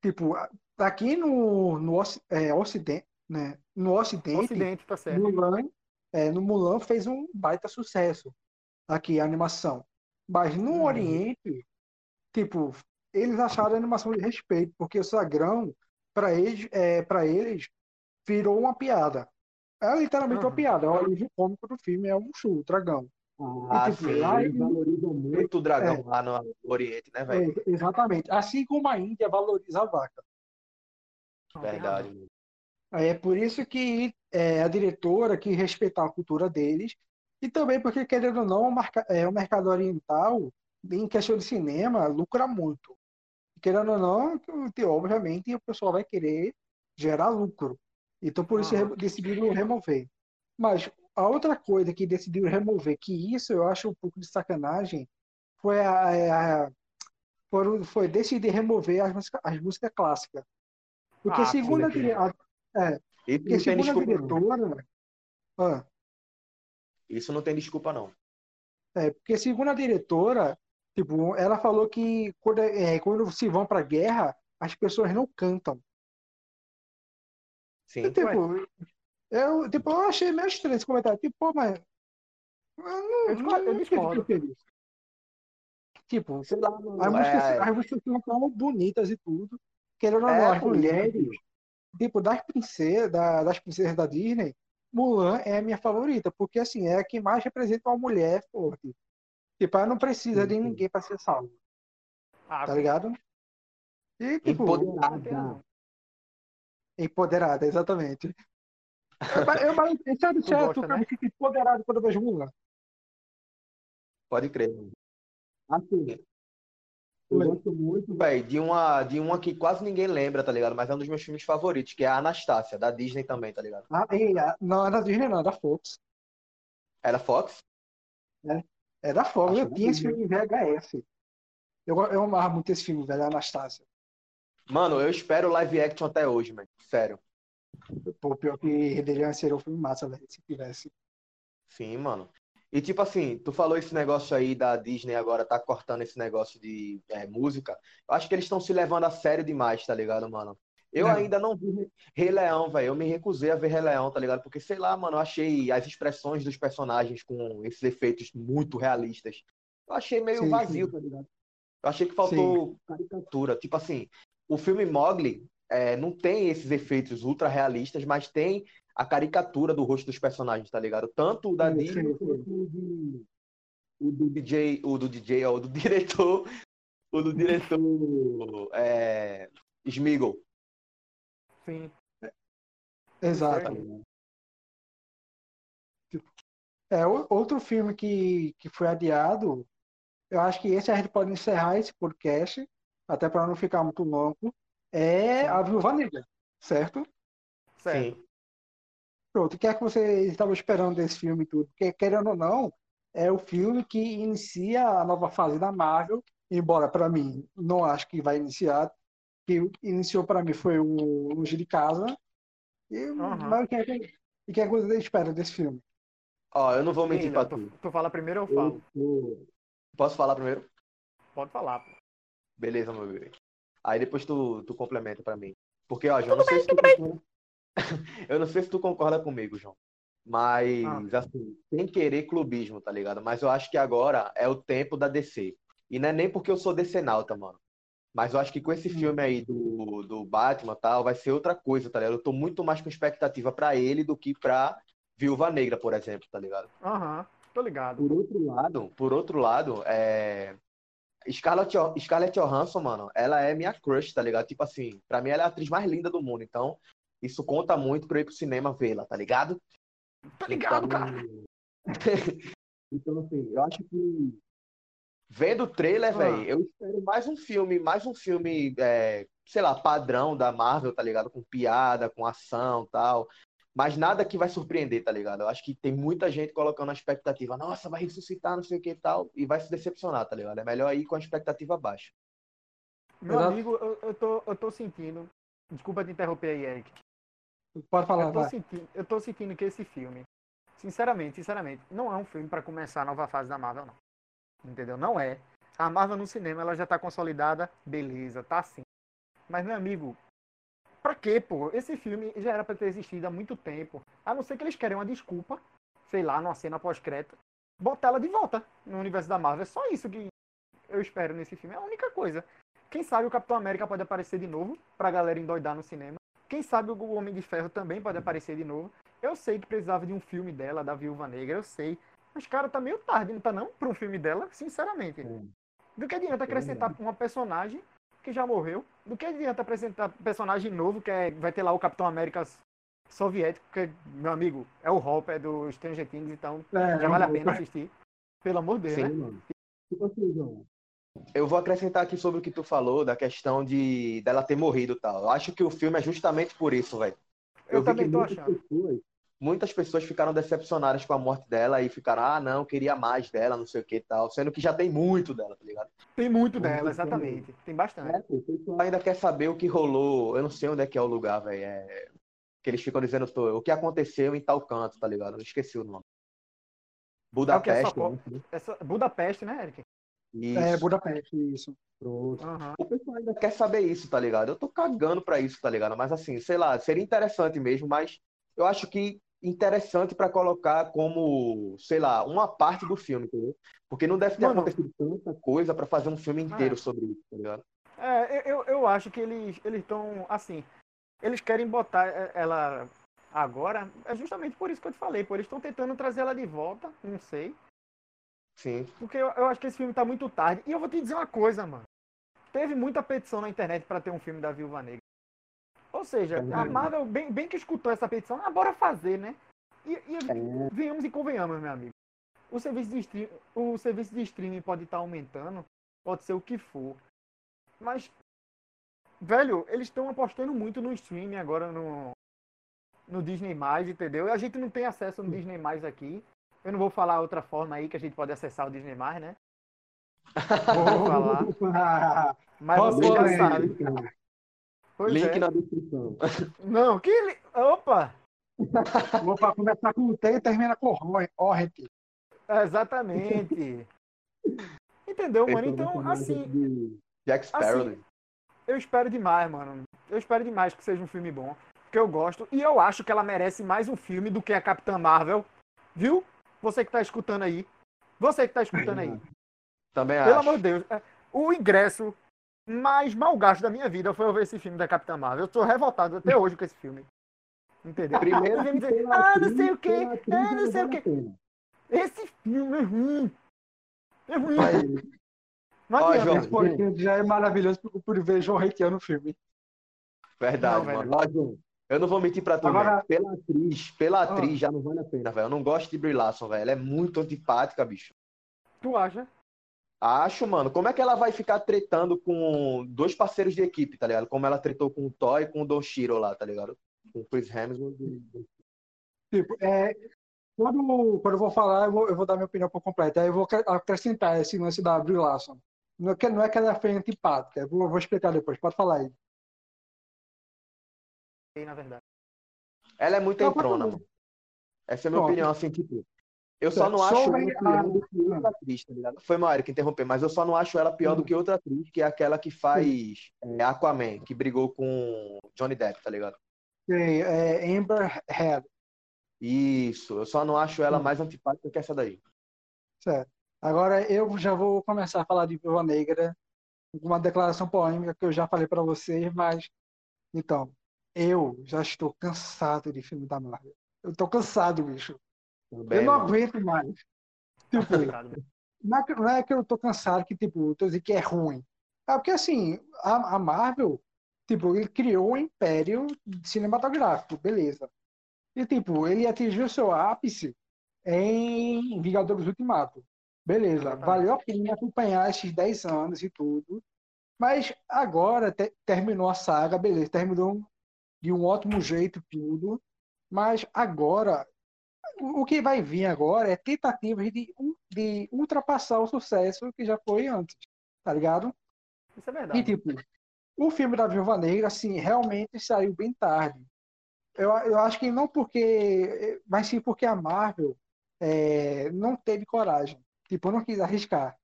Speaker 1: Tipo, aqui no, no é, Ocidente, né? No Ocidente,
Speaker 2: Ocidente, tá certo.
Speaker 1: Mulan, é, no Mulan fez um baita sucesso. Aqui, a animação. Mas no
Speaker 2: Uhum.
Speaker 1: Oriente, tipo, eles acharam a animação de respeito, porque o Sagrão, para eles, é, para eles, virou uma piada. É literalmente uma
Speaker 2: Uhum.
Speaker 1: piada. O alívio cômico do filme é o Mushu, o dragão.
Speaker 3: Ah,
Speaker 1: E, tipo,
Speaker 3: sim.
Speaker 1: lá
Speaker 4: Eles valorizam muito.
Speaker 3: Muito dragão
Speaker 1: É.
Speaker 3: lá no Oriente, né, velho?
Speaker 1: É, exatamente. Assim como a Índia valoriza a vaca.
Speaker 3: Verdade.
Speaker 1: É por isso que é, a diretora quis respeitar a cultura deles e também porque, querendo ou não, o, marca- é, o mercado oriental, em questão de cinema, lucra muito. Querendo ou não, que, obviamente o pessoal vai querer gerar lucro. Então, por isso, re- decidiram remover. Mas a outra coisa que decidiram remover, que isso eu acho um pouco de sacanagem, foi, a, a- foi decidir remover as, música- as músicas clássicas. Porque,
Speaker 2: Ah,
Speaker 1: segundo a- é,
Speaker 3: não tem desculpa, não.
Speaker 1: diretora, ah,
Speaker 3: Isso não tem desculpa, não.
Speaker 1: é, porque segundo a diretora, tipo, ela falou que quando, é, quando se vão para guerra, as pessoas não cantam.
Speaker 3: Sim.
Speaker 1: E, tipo, eu, tipo, eu achei meio estranho esse comentário. Tipo, pô, mas eu não,
Speaker 2: Eu discordo.
Speaker 1: Tipo,
Speaker 3: Sei lá, mano.
Speaker 1: as músicas,
Speaker 3: É,
Speaker 1: as músicas são tão bonitas e tudo. Querendo ou
Speaker 3: É,
Speaker 1: não, as mulheres, tipo, das princesas, da- das princesas da Disney, Mulan é a minha favorita, porque assim, é a que mais representa uma mulher forte. Tipo, ela não precisa de ninguém para ser salva,
Speaker 2: Ah,
Speaker 1: tá ligado? E, tipo,
Speaker 3: Empoderada.
Speaker 1: Empoderada, exatamente. Eu, eu, eu, sério,
Speaker 2: Tu gosta, né?
Speaker 1: sinto empoderado quando eu vejo Mulan.
Speaker 3: Pode crer.
Speaker 4: Assim, eu gosto muito,
Speaker 3: Véi, de uma, de uma que quase ninguém lembra, tá ligado? Mas é um dos meus filmes favoritos, que é a Anastácia, da Disney também, tá ligado?
Speaker 1: Ah, e, não é da Disney, não, é da Fox.
Speaker 3: Era Fox?
Speaker 1: É da Fox.
Speaker 4: Acho
Speaker 1: Eu tinha
Speaker 4: é
Speaker 1: esse filme em VHS. Eu, eu amava muito esse filme, velho, Anastácia.
Speaker 3: Mano, eu espero live action até hoje, mano. Sério.
Speaker 1: Pô, pior que Rebelião seria um filme massa, velho, se tivesse.
Speaker 3: Sim, mano. E tipo assim, tu falou esse negócio aí da Disney agora tá cortando esse negócio de é, música. Eu acho que eles estão se levando a sério demais, tá ligado, mano? Eu
Speaker 1: Não.
Speaker 3: ainda não vi Rei Leão, velho. Eu me recusei a ver Rei Leão, tá ligado? Porque, sei lá, mano, eu achei as expressões dos personagens com esses efeitos muito realistas. Eu achei meio
Speaker 1: Sim,
Speaker 3: vazio,
Speaker 1: sim.
Speaker 3: tá ligado? Eu achei que faltou caricatura. Tipo assim, o filme Mowgli é, não tem esses efeitos ultra realistas, mas tem a caricatura do rosto dos personagens, tá ligado? Tanto o da
Speaker 1: Sim,
Speaker 3: Disney
Speaker 1: sim,
Speaker 3: quanto
Speaker 1: sim.
Speaker 3: o do DJ, o do DJ, ó, o do diretor, o do diretor é, Smeagol.
Speaker 2: Sim.
Speaker 1: Exato. É, outro filme que, que foi adiado, eu acho que esse a gente pode encerrar esse podcast, até para não ficar muito longo, é A Viúva Negra, certo?
Speaker 2: Certo.
Speaker 3: Sim.
Speaker 1: Pronto, o que é que você estava esperando desse filme e tudo? Porque, querendo ou não, é o filme que inicia a nova fase da Marvel, embora para mim não acho que vai iniciar, que iniciou para mim foi o Longe de Casa. E,
Speaker 2: Aham.
Speaker 1: Mas o que é que, o que é que você espera desse filme?
Speaker 3: Ó, eu não vou mentir pra tu.
Speaker 2: tu, fala primeiro ou eu falo?
Speaker 4: eu
Speaker 3: Posso falar primeiro?
Speaker 2: Pode falar, pô.
Speaker 3: Beleza, meu bebê. Aí depois tu, tu complementa pra mim. Porque, ó, João, não sei se tu. Eu não sei se tu concorda comigo, João. Mas, assim, sem querer clubismo, tá ligado? Mas eu acho que agora é o tempo da DC. E não é nem porque eu sou DC nauta, mano. Mas eu acho que com esse filme aí do, do Batman tal, vai ser outra coisa, tá ligado? Eu tô muito mais com expectativa pra ele do que pra Viúva Negra, por exemplo, tá ligado?
Speaker 2: Aham, tô ligado.
Speaker 3: Por outro lado, por outro lado, é... Scarlett, Scarlett Johansson, mano, ela é minha crush, tá ligado? Tipo assim, pra mim ela é a atriz mais linda do mundo, então isso conta muito pra eu ir pro cinema vê-la, tá ligado?
Speaker 2: Tô ligado,
Speaker 3: Então,
Speaker 2: cara.
Speaker 4: Então, assim, eu acho que
Speaker 3: Vendo o trailer,
Speaker 2: Ah.
Speaker 3: velho, eu espero mais um filme, mais um filme, é, sei lá, padrão da Marvel, tá ligado? Com piada, com ação tal. Mas nada que vai surpreender, tá ligado? Eu acho que tem muita gente colocando a expectativa, nossa, vai ressuscitar, não sei o que e tal, e vai se decepcionar, tá ligado? É melhor ir com a expectativa baixa.
Speaker 2: Meu
Speaker 1: Exato.
Speaker 2: amigo, eu, eu, tô, eu tô sentindo. Desculpa te interromper aí, Eric.
Speaker 1: Pode falar,
Speaker 2: Eu tô, sentindo, eu tô sentindo que esse filme, sinceramente, sinceramente, não é um filme pra começar a nova fase da Marvel, não. Entendeu? Não é. A Marvel no cinema, ela já tá consolidada, beleza, tá assim. Mas, meu amigo, pra quê, pô? Esse filme já era pra ter existido há muito tempo. A não ser que eles querem uma desculpa, sei lá, numa cena pós-crédito, botar ela de volta no universo da Marvel. É só isso que eu espero nesse filme. É a única coisa. Quem sabe o Capitão América pode aparecer de novo pra galera endoidar no cinema. Quem sabe o Homem de Ferro também pode aparecer de novo. Eu sei que precisava de um filme dela, da Viúva Negra, eu sei. Mas, cara, tá meio tarde, não tá não? Pra um filme dela, sinceramente. Do que adianta acrescentar uma personagem que já morreu? Do que adianta apresentar personagem novo, que é- vai ter lá o Capitão América soviético, que, meu amigo, é o Hopper do Stranger Things, então
Speaker 1: É,
Speaker 2: já vale a
Speaker 1: eu-
Speaker 2: pena assistir. Pelo amor de Deus,
Speaker 3: Sim,
Speaker 2: né?
Speaker 4: mano. Tipo assim, João,
Speaker 3: Eu vou acrescentar aqui sobre o que tu falou, da questão de dela ter morrido e tal. Eu acho que o filme é justamente por isso, velho.
Speaker 2: Eu,
Speaker 3: vi
Speaker 2: também
Speaker 3: que
Speaker 2: tô
Speaker 3: muitas
Speaker 2: achando.
Speaker 4: pessoas,
Speaker 3: muitas pessoas ficaram decepcionadas com a morte dela e ficaram, ah, não, queria mais dela, não sei o que e tal. Sendo que já tem muito dela, tá ligado?
Speaker 2: Tem muito dela, exatamente. Tem bastante.
Speaker 4: é, o pessoal
Speaker 3: ainda quer saber o que rolou. Eu não sei onde é que é o lugar, velho. É... Que eles ficam dizendo o que aconteceu em tal canto, tá ligado? Eu esqueci o nome. Budapeste.
Speaker 2: É o
Speaker 3: né?
Speaker 2: Essa, Budapeste, né, Eric?
Speaker 3: Isso.
Speaker 1: É, Budapeste, isso.
Speaker 4: pronto.
Speaker 2: Aham.
Speaker 3: O pessoal ainda quer saber isso, tá ligado? Eu tô cagando pra isso, tá ligado? Mas assim, sei lá, seria interessante mesmo, mas eu acho que interessante pra colocar como, sei lá, uma parte do filme, entendeu? Porque não deve ter
Speaker 2: Mano.
Speaker 3: acontecido tanta coisa pra fazer um filme inteiro
Speaker 2: É.
Speaker 3: sobre isso, tá ligado?
Speaker 2: É, eu, eu acho que eles eles estão assim, eles querem botar é, ela agora, é justamente por isso que eu te falei, pô, eles estão tentando trazer ela de volta, não sei,
Speaker 3: Sim.
Speaker 2: porque eu, eu acho que esse filme tá muito tarde. E eu vou te dizer uma coisa, mano. Teve muita petição na internet pra ter um filme da Viúva Negra. Ou seja, a Marvel bem, bem que escutou essa petição, ah, bora fazer, né? E, e
Speaker 3: É.
Speaker 2: venhamos e convenhamos, meu amigo. O serviço, de stream, o serviço de streaming pode estar aumentando, pode ser o que for. Mas, velho, eles estão apostando muito no streaming agora no, no Disney, entendeu? E a gente não tem acesso no Disney aqui. Eu não vou falar outra forma aí que a gente pode acessar o Disney, né? Vou falar. Mas você já sabe. Pois
Speaker 3: Link
Speaker 2: é.
Speaker 3: na descrição.
Speaker 2: Não, que. li- Opa!
Speaker 1: Vou começar com o T e termina com o Orrent.
Speaker 2: Exatamente. Entendeu, mano? Então, assim,
Speaker 3: Jack Sparrow.
Speaker 2: Assim, eu espero demais, mano. Eu espero demais que seja um filme bom. Porque eu gosto. E eu acho que ela merece mais um filme do que a Capitã Marvel. Viu? Você que tá escutando aí. Você que tá escutando aí.
Speaker 3: Também
Speaker 2: Pelo
Speaker 3: acho.
Speaker 2: amor de Deus. é, O ingresso mais mal gasto da minha vida foi eu ver esse filme da Capitã Marvel. Eu tô revoltado até hoje com esse filme. Entendeu?
Speaker 3: Primeiro
Speaker 2: vem me dizer, ah, não sei o quê.
Speaker 4: atriz,
Speaker 2: Ah, não sei o quê. Esse filme é ruim. É ruim.
Speaker 3: Mas,
Speaker 2: Não
Speaker 3: Ó,
Speaker 2: adianta.
Speaker 3: João,
Speaker 1: já é maravilhoso por, por ver João hateando o filme.
Speaker 3: verdade,
Speaker 2: Não, velho.
Speaker 3: mano. João, eu não vou mentir pra tu,
Speaker 1: Agora-.
Speaker 3: Pela atriz, pela atriz já não vale a pena, velho. Eu não gosto de Brie Larson, velho. Ela é muito antipática, bicho.
Speaker 2: Tu acha?
Speaker 3: Acho, mano. Como é que ela vai ficar tretando com dois parceiros de equipe, tá ligado? Como ela tretou com o Thor e com o Don Shiro lá, tá ligado? Com o Chris Hemsworth. e-
Speaker 1: Tipo, é, quando, quando eu vou falar, eu vou, eu vou dar minha opinião por completo. Aí eu vou acre- acrescentar esse lance da Brie Larson. Não é que, não é que ela foi antipática. Eu vou, eu vou explicar depois. Pode falar aí.
Speaker 2: Na verdade.
Speaker 3: Ela é muito
Speaker 1: Não,
Speaker 3: entrona, mano. Essa é a minha
Speaker 1: Pronto.
Speaker 3: opinião, assim, tipo. Eu só não
Speaker 1: Sobre
Speaker 3: acho ela pior do que outra atriz, tá ligado? Foi Maíra que interrompeu, mas eu só não acho ela pior do que outra atriz, que é aquela que faz é, Aquaman, que brigou com Johnny Depp, tá ligado?
Speaker 1: Sei, É, Amber Heard.
Speaker 3: Isso, eu só não acho ela
Speaker 1: Hum.
Speaker 3: mais antipática que essa daí.
Speaker 1: Certo. Agora eu já vou começar a falar de Viúva Negra, uma declaração polêmica que eu já falei para vocês, mas então, eu já estou cansado de filme da Marvel. Eu tô cansado, bicho.
Speaker 3: Também,
Speaker 1: Eu não
Speaker 3: mano.
Speaker 1: aguento mais. Tipo, não é, que, não é que eu tô cansado que, tipo, eu tô dizendo que é ruim. É porque, assim, a, a Marvel, tipo, ele criou um império cinematográfico, beleza. E, tipo, ele atingiu seu ápice em Vingadores Ultimato. Beleza, valeu a pena acompanhar esses 10 anos e tudo. Mas agora te- terminou a saga, beleza, terminou de um ótimo jeito tudo. Mas agora, o que vai vir agora é tentativas de, de ultrapassar o sucesso que já foi antes, tá ligado?
Speaker 2: Isso é
Speaker 1: E
Speaker 2: verdade.
Speaker 1: tipo, o filme da Viúva Negra, assim, realmente saiu bem tarde. Eu, eu acho que não porque, mas sim porque a Marvel é, não teve coragem. Tipo, não quis arriscar.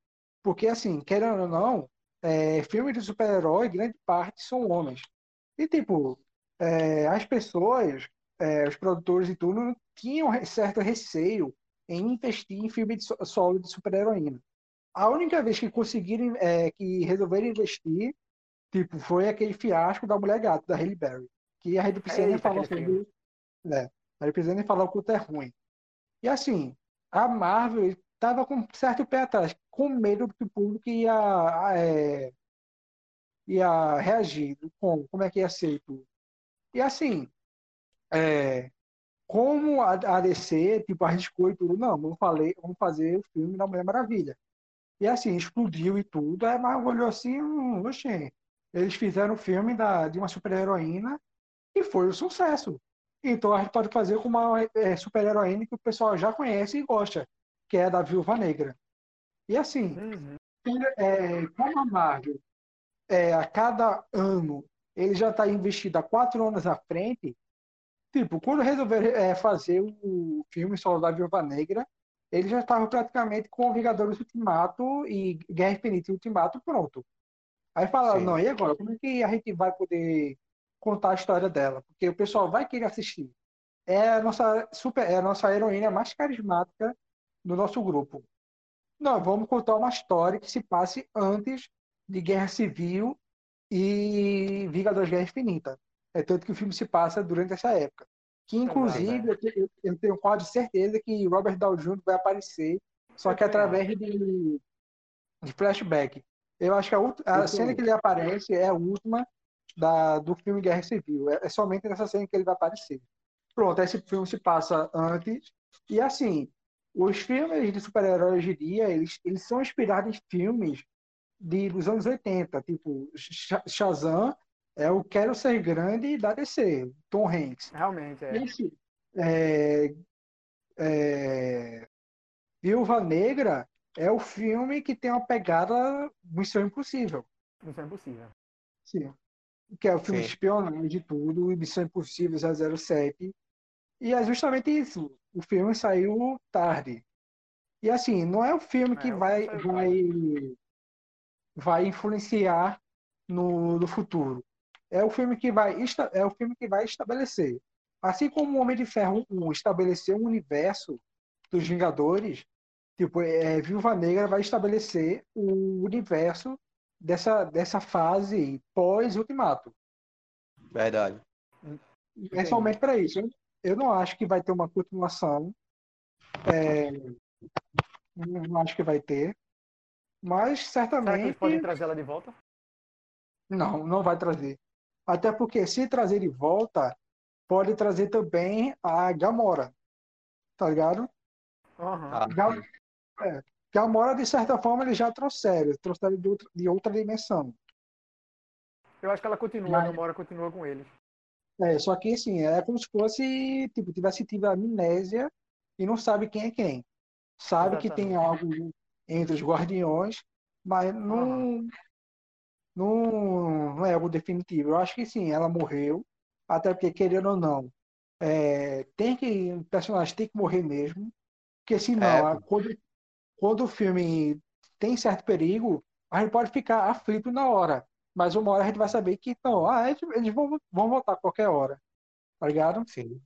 Speaker 1: Porque, assim, querendo ou não, é, filmes de super-herói, grande parte são homens. E, tipo, é, as pessoas, é, os produtores e tudo, tinham certo receio em investir em filme de so- solo de super-heroína. A única vez que conseguiram, é, que resolveram investir, tipo, foi aquele fiasco da Mulher Gato, da Halle Berry. Que a gente precisa nem
Speaker 2: aquele
Speaker 1: sobre. É, a gente precisa nem falar o quanto é ruim. E assim, a Marvel estava com certo pé atrás, com medo que o público ia, é, ia reagir, como, como é que ia ser tudo. E assim, é, como a, a DC, tipo, arriscou e tudo, não, vamos, falei, vamos fazer o filme da Mulher Maravilha. E assim, explodiu e tudo, aí Marvel olhou assim, hum, oxê, eles fizeram o filme da, de uma super-heroína e foi um sucesso. Então a gente pode fazer com uma é, super-heroína que o pessoal já conhece e gosta, que é a da Viúva Negra. E assim,
Speaker 2: Uhum.
Speaker 1: é, como a Marvel, é, a cada ano, ele já está investido há quatro anos à frente, tipo, quando resolveram é, fazer o filme solo da Viúva Negra, ele já estava praticamente com Vingadores Ultimato e Guerra Infinita Ultimato pronto. Aí falaram,
Speaker 3: Sim.
Speaker 1: não, e agora? Como é que a gente vai poder contar a história dela? Porque o pessoal vai querer assistir. É a nossa super, é a nossa heroína mais carismática do nosso grupo. Não, vamos contar uma história que se passe antes de Guerra Civil e Vingadores Guerra Infinita. É tanto que o filme se passa durante essa época. Que, inclusive, eu, eu- eu tenho quase certeza que Robert Downey Jr. vai aparecer, só que através de, de flashback. Eu acho que a, a cena que ele aparece é a última, da, do filme Guerra Civil. É, é somente nessa cena que ele vai aparecer. Pronto, esse filme se passa antes. E assim, os filmes de super-heróis de dia, eles, eles são inspirados em filmes de, dos anos 80, tipo Sha- Shazam é o Quero Ser Grande da DC, Tom Hanks.
Speaker 2: Realmente, é.
Speaker 1: E assim, é, é, Viúva Negra é o filme que tem uma pegada Missão Impossível.
Speaker 2: Isso é impossível.
Speaker 1: Sim. Que é o filme
Speaker 3: Sim.
Speaker 1: de espionagem de tudo, Missão Impossível 007. E é justamente isso. O filme saiu tarde. E assim, não é o filme que
Speaker 2: É, o
Speaker 1: vai, vai, vai influenciar no, no futuro. É o filme que vai é o filme que vai estabelecer. Assim como o Homem de Ferro 1 estabeleceu um universo dos Vingadores, tipo, é, Viúva Negra vai estabelecer o universo dessa, dessa fase pós-ultimato.
Speaker 3: Verdade.
Speaker 1: É somente para isso. Eu- não acho que vai ter uma continuação. É, eu não acho que vai ter. Mas
Speaker 2: Será que eles
Speaker 1: certamente
Speaker 2: podem trazer ela de volta?
Speaker 1: não, não vai trazer. Até porque se trazer de volta, pode trazer também a Gamora. Tá ligado?
Speaker 2: Aham.
Speaker 3: Ah,
Speaker 1: Ga- é, Gamora, de certa forma, eles já trouxeram. Trouxeram de outra, de outra dimensão.
Speaker 2: Eu acho que ela continua,
Speaker 1: Mas-
Speaker 2: a Gamora continua com eles.
Speaker 1: É, só que assim, é como se fosse, tipo, tivesse tido amnésia e não sabe quem é quem. Sabe que tem algo entre os guardiões, mas não, não, não é algo definitivo. Eu acho que sim, ela morreu, até porque, querendo ou não, é, tem que, o personagem tem que morrer mesmo, porque senão,
Speaker 3: É,
Speaker 1: a- quando, quando o filme tem certo perigo, a gente pode ficar aflito na hora. Mas uma hora a gente vai saber que não, ah, eles, eles vão, vão voltar a qualquer hora. Tá ligado?
Speaker 3: sim.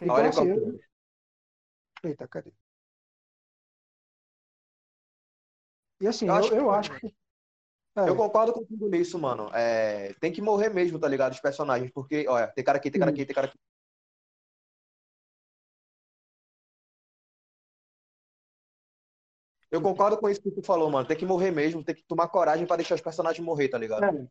Speaker 1: Então,
Speaker 3: Olha
Speaker 1: assim, eu- Eita, cadê? E assim,
Speaker 3: Eu
Speaker 1: eu,
Speaker 3: acho que-
Speaker 1: eu acho que. É,
Speaker 3: Eu concordo contigo nisso, mano. É, tem que morrer mesmo, tá ligado? Os personagens. Porque, olha, tem cara aqui, tem cara aqui, tem cara aqui. Eu concordo com isso que tu falou, mano. Tem que morrer mesmo, tem que tomar coragem pra deixar os personagens morrer, tá ligado?
Speaker 1: é.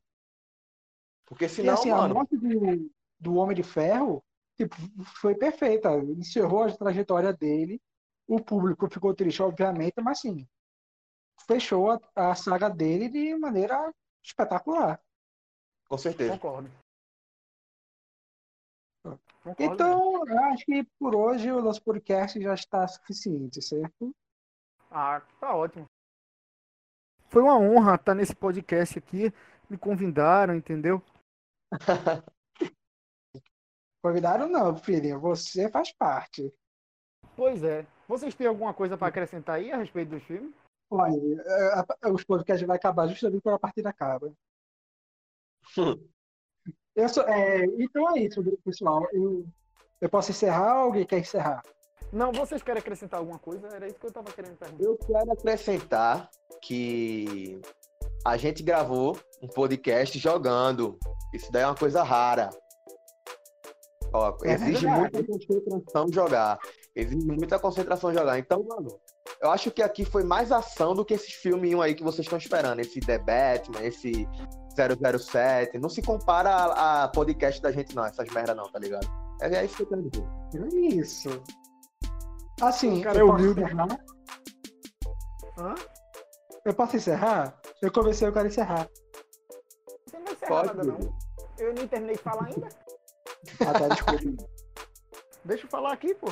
Speaker 3: Porque
Speaker 1: E
Speaker 3: senão,
Speaker 1: assim, a
Speaker 3: mano.
Speaker 1: morte do, do Homem de Ferro tipo, foi perfeita. Encerrou a trajetória dele. O público ficou triste, obviamente, mas assim, fechou a, a saga dele de maneira espetacular.
Speaker 3: Com certeza.
Speaker 2: Concordo. Concordo.
Speaker 1: Então, eu acho que por hoje o nosso podcast já está suficiente, certo?
Speaker 2: Ah, tá ótimo. Foi uma honra estar nesse podcast aqui. Me convidaram, entendeu?
Speaker 1: Convidaram não, filhinho. Você faz parte.
Speaker 2: Pois é. Vocês têm alguma coisa para acrescentar aí a respeito dos filmes?
Speaker 1: Olha, é, a- os podcasts vai acabar justamente quando a partida acaba. Eu sou- é, então é isso, pessoal. Eu, eu posso encerrar ou alguém quer encerrar?
Speaker 2: Não, vocês querem acrescentar alguma coisa? Era isso que eu tava querendo perguntar.
Speaker 3: Eu quero acrescentar que a gente gravou um podcast jogando. Isso daí é uma coisa rara. Ó,
Speaker 1: É
Speaker 3: exige
Speaker 1: verdade.
Speaker 3: muita concentração jogar. Exige muita concentração jogar. Então, mano, eu acho que aqui foi mais ação do que esses filminhos aí que vocês estão esperando. Esse The Batman, esse 007. Não se compara a, a podcast da gente, não. Essas merda não, tá ligado? É, é isso que eu quero dizer.
Speaker 1: É isso. Assim,
Speaker 2: O cara
Speaker 1: eu
Speaker 2: é
Speaker 1: posso
Speaker 2: humilde.
Speaker 1: encerrar?
Speaker 2: Hã?
Speaker 1: Eu posso encerrar? Eu comecei, eu quero encerrar.
Speaker 2: Você não vai encerrar
Speaker 3: Pode,
Speaker 2: nada, não. Eu nem terminei de falar ainda.
Speaker 1: Ah, tá, desculpa.
Speaker 2: Deixa eu falar aqui, pô.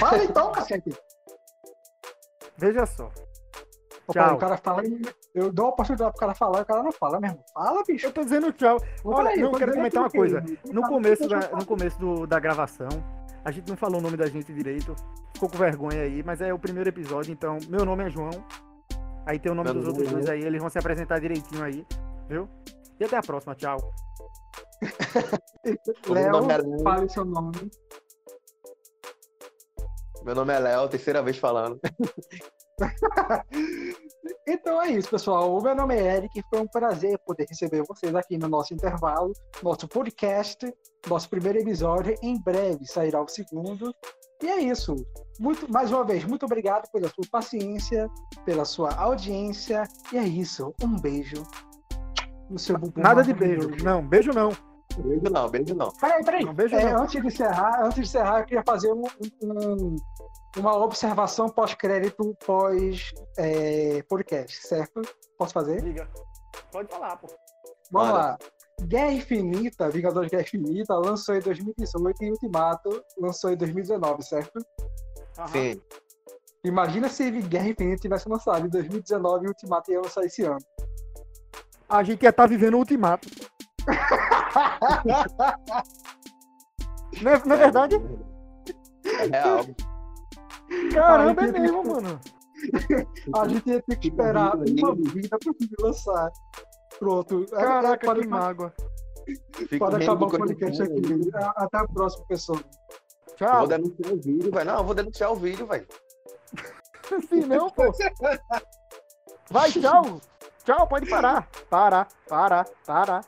Speaker 1: Fala então, cacete.
Speaker 2: Veja só. Tchau.
Speaker 1: O cara fala, eu dou a oportunidade pro cara falar, e o cara não fala mesmo. Fala, bicho.
Speaker 2: Eu tô dizendo tchau. Olha,
Speaker 1: Peraí,
Speaker 2: não, quero comentar uma
Speaker 1: que-
Speaker 2: coisa. No começo, da, no começo do- da gravação, a gente não falou o nome da gente direito. Ficou com vergonha aí, mas é o primeiro episódio, então meu nome é João. Aí tem o nome
Speaker 3: Meu
Speaker 2: dos
Speaker 3: nome
Speaker 2: outros
Speaker 3: é
Speaker 2: dois aí, eles vão se apresentar direitinho aí, viu? E até a próxima, tchau.
Speaker 1: Léo. fale seu nome.
Speaker 3: Meu nome é Léo, terceira vez falando.
Speaker 1: Então é isso, pessoal. O meu nome é Eric. Foi um prazer poder receber vocês aqui no nosso intervalo, nosso podcast, nosso primeiro episódio. Em breve sairá o segundo. E é isso. Muito, mais uma vez, muito obrigado pela sua paciência, pela sua audiência. E é isso. Um beijo. no seu bumbum
Speaker 2: Nada de beijo. Não, beijo não.
Speaker 3: Beijo não, beijo não.
Speaker 1: Peraí, peraí.
Speaker 2: Não, beijo
Speaker 1: É,
Speaker 2: não.
Speaker 1: antes de encerrar, antes de encerrar, eu queria fazer um- um- uma observação pós-crédito, pós-podcast, certo? Posso fazer?
Speaker 2: Diga. Pode falar, pô.
Speaker 1: Vamos
Speaker 3: Manda.
Speaker 1: lá. Guerra Infinita, Vingadores Guerra Infinita, lançou em 2018 e Ultimato lançou em 2019, certo?
Speaker 2: Aham.
Speaker 3: Sim.
Speaker 1: Imagina se Guerra Infinita tivesse lançado em 2019 e Ultimato ia lançar esse ano.
Speaker 2: A gente ia estar vivendo o ultimato. Não é, não é verdade?
Speaker 3: É real.
Speaker 2: Caramba, é mesmo, mano.
Speaker 1: A gente ia ter que esperar uma vida pra filme lançar. Pronto. É- é,
Speaker 2: Caraca,
Speaker 1: pode,
Speaker 2: que mágoa.
Speaker 3: Fico
Speaker 1: pode acabar o podcast aqui. Até a próxima, pessoa.
Speaker 2: Tchau.
Speaker 3: Vou denunciar o vídeo, velho. Não, eu vou denunciar o vídeo, velho.
Speaker 2: Assim não, pô. Vai, tchau. Tchau, pode parar. Parar, parar, parar.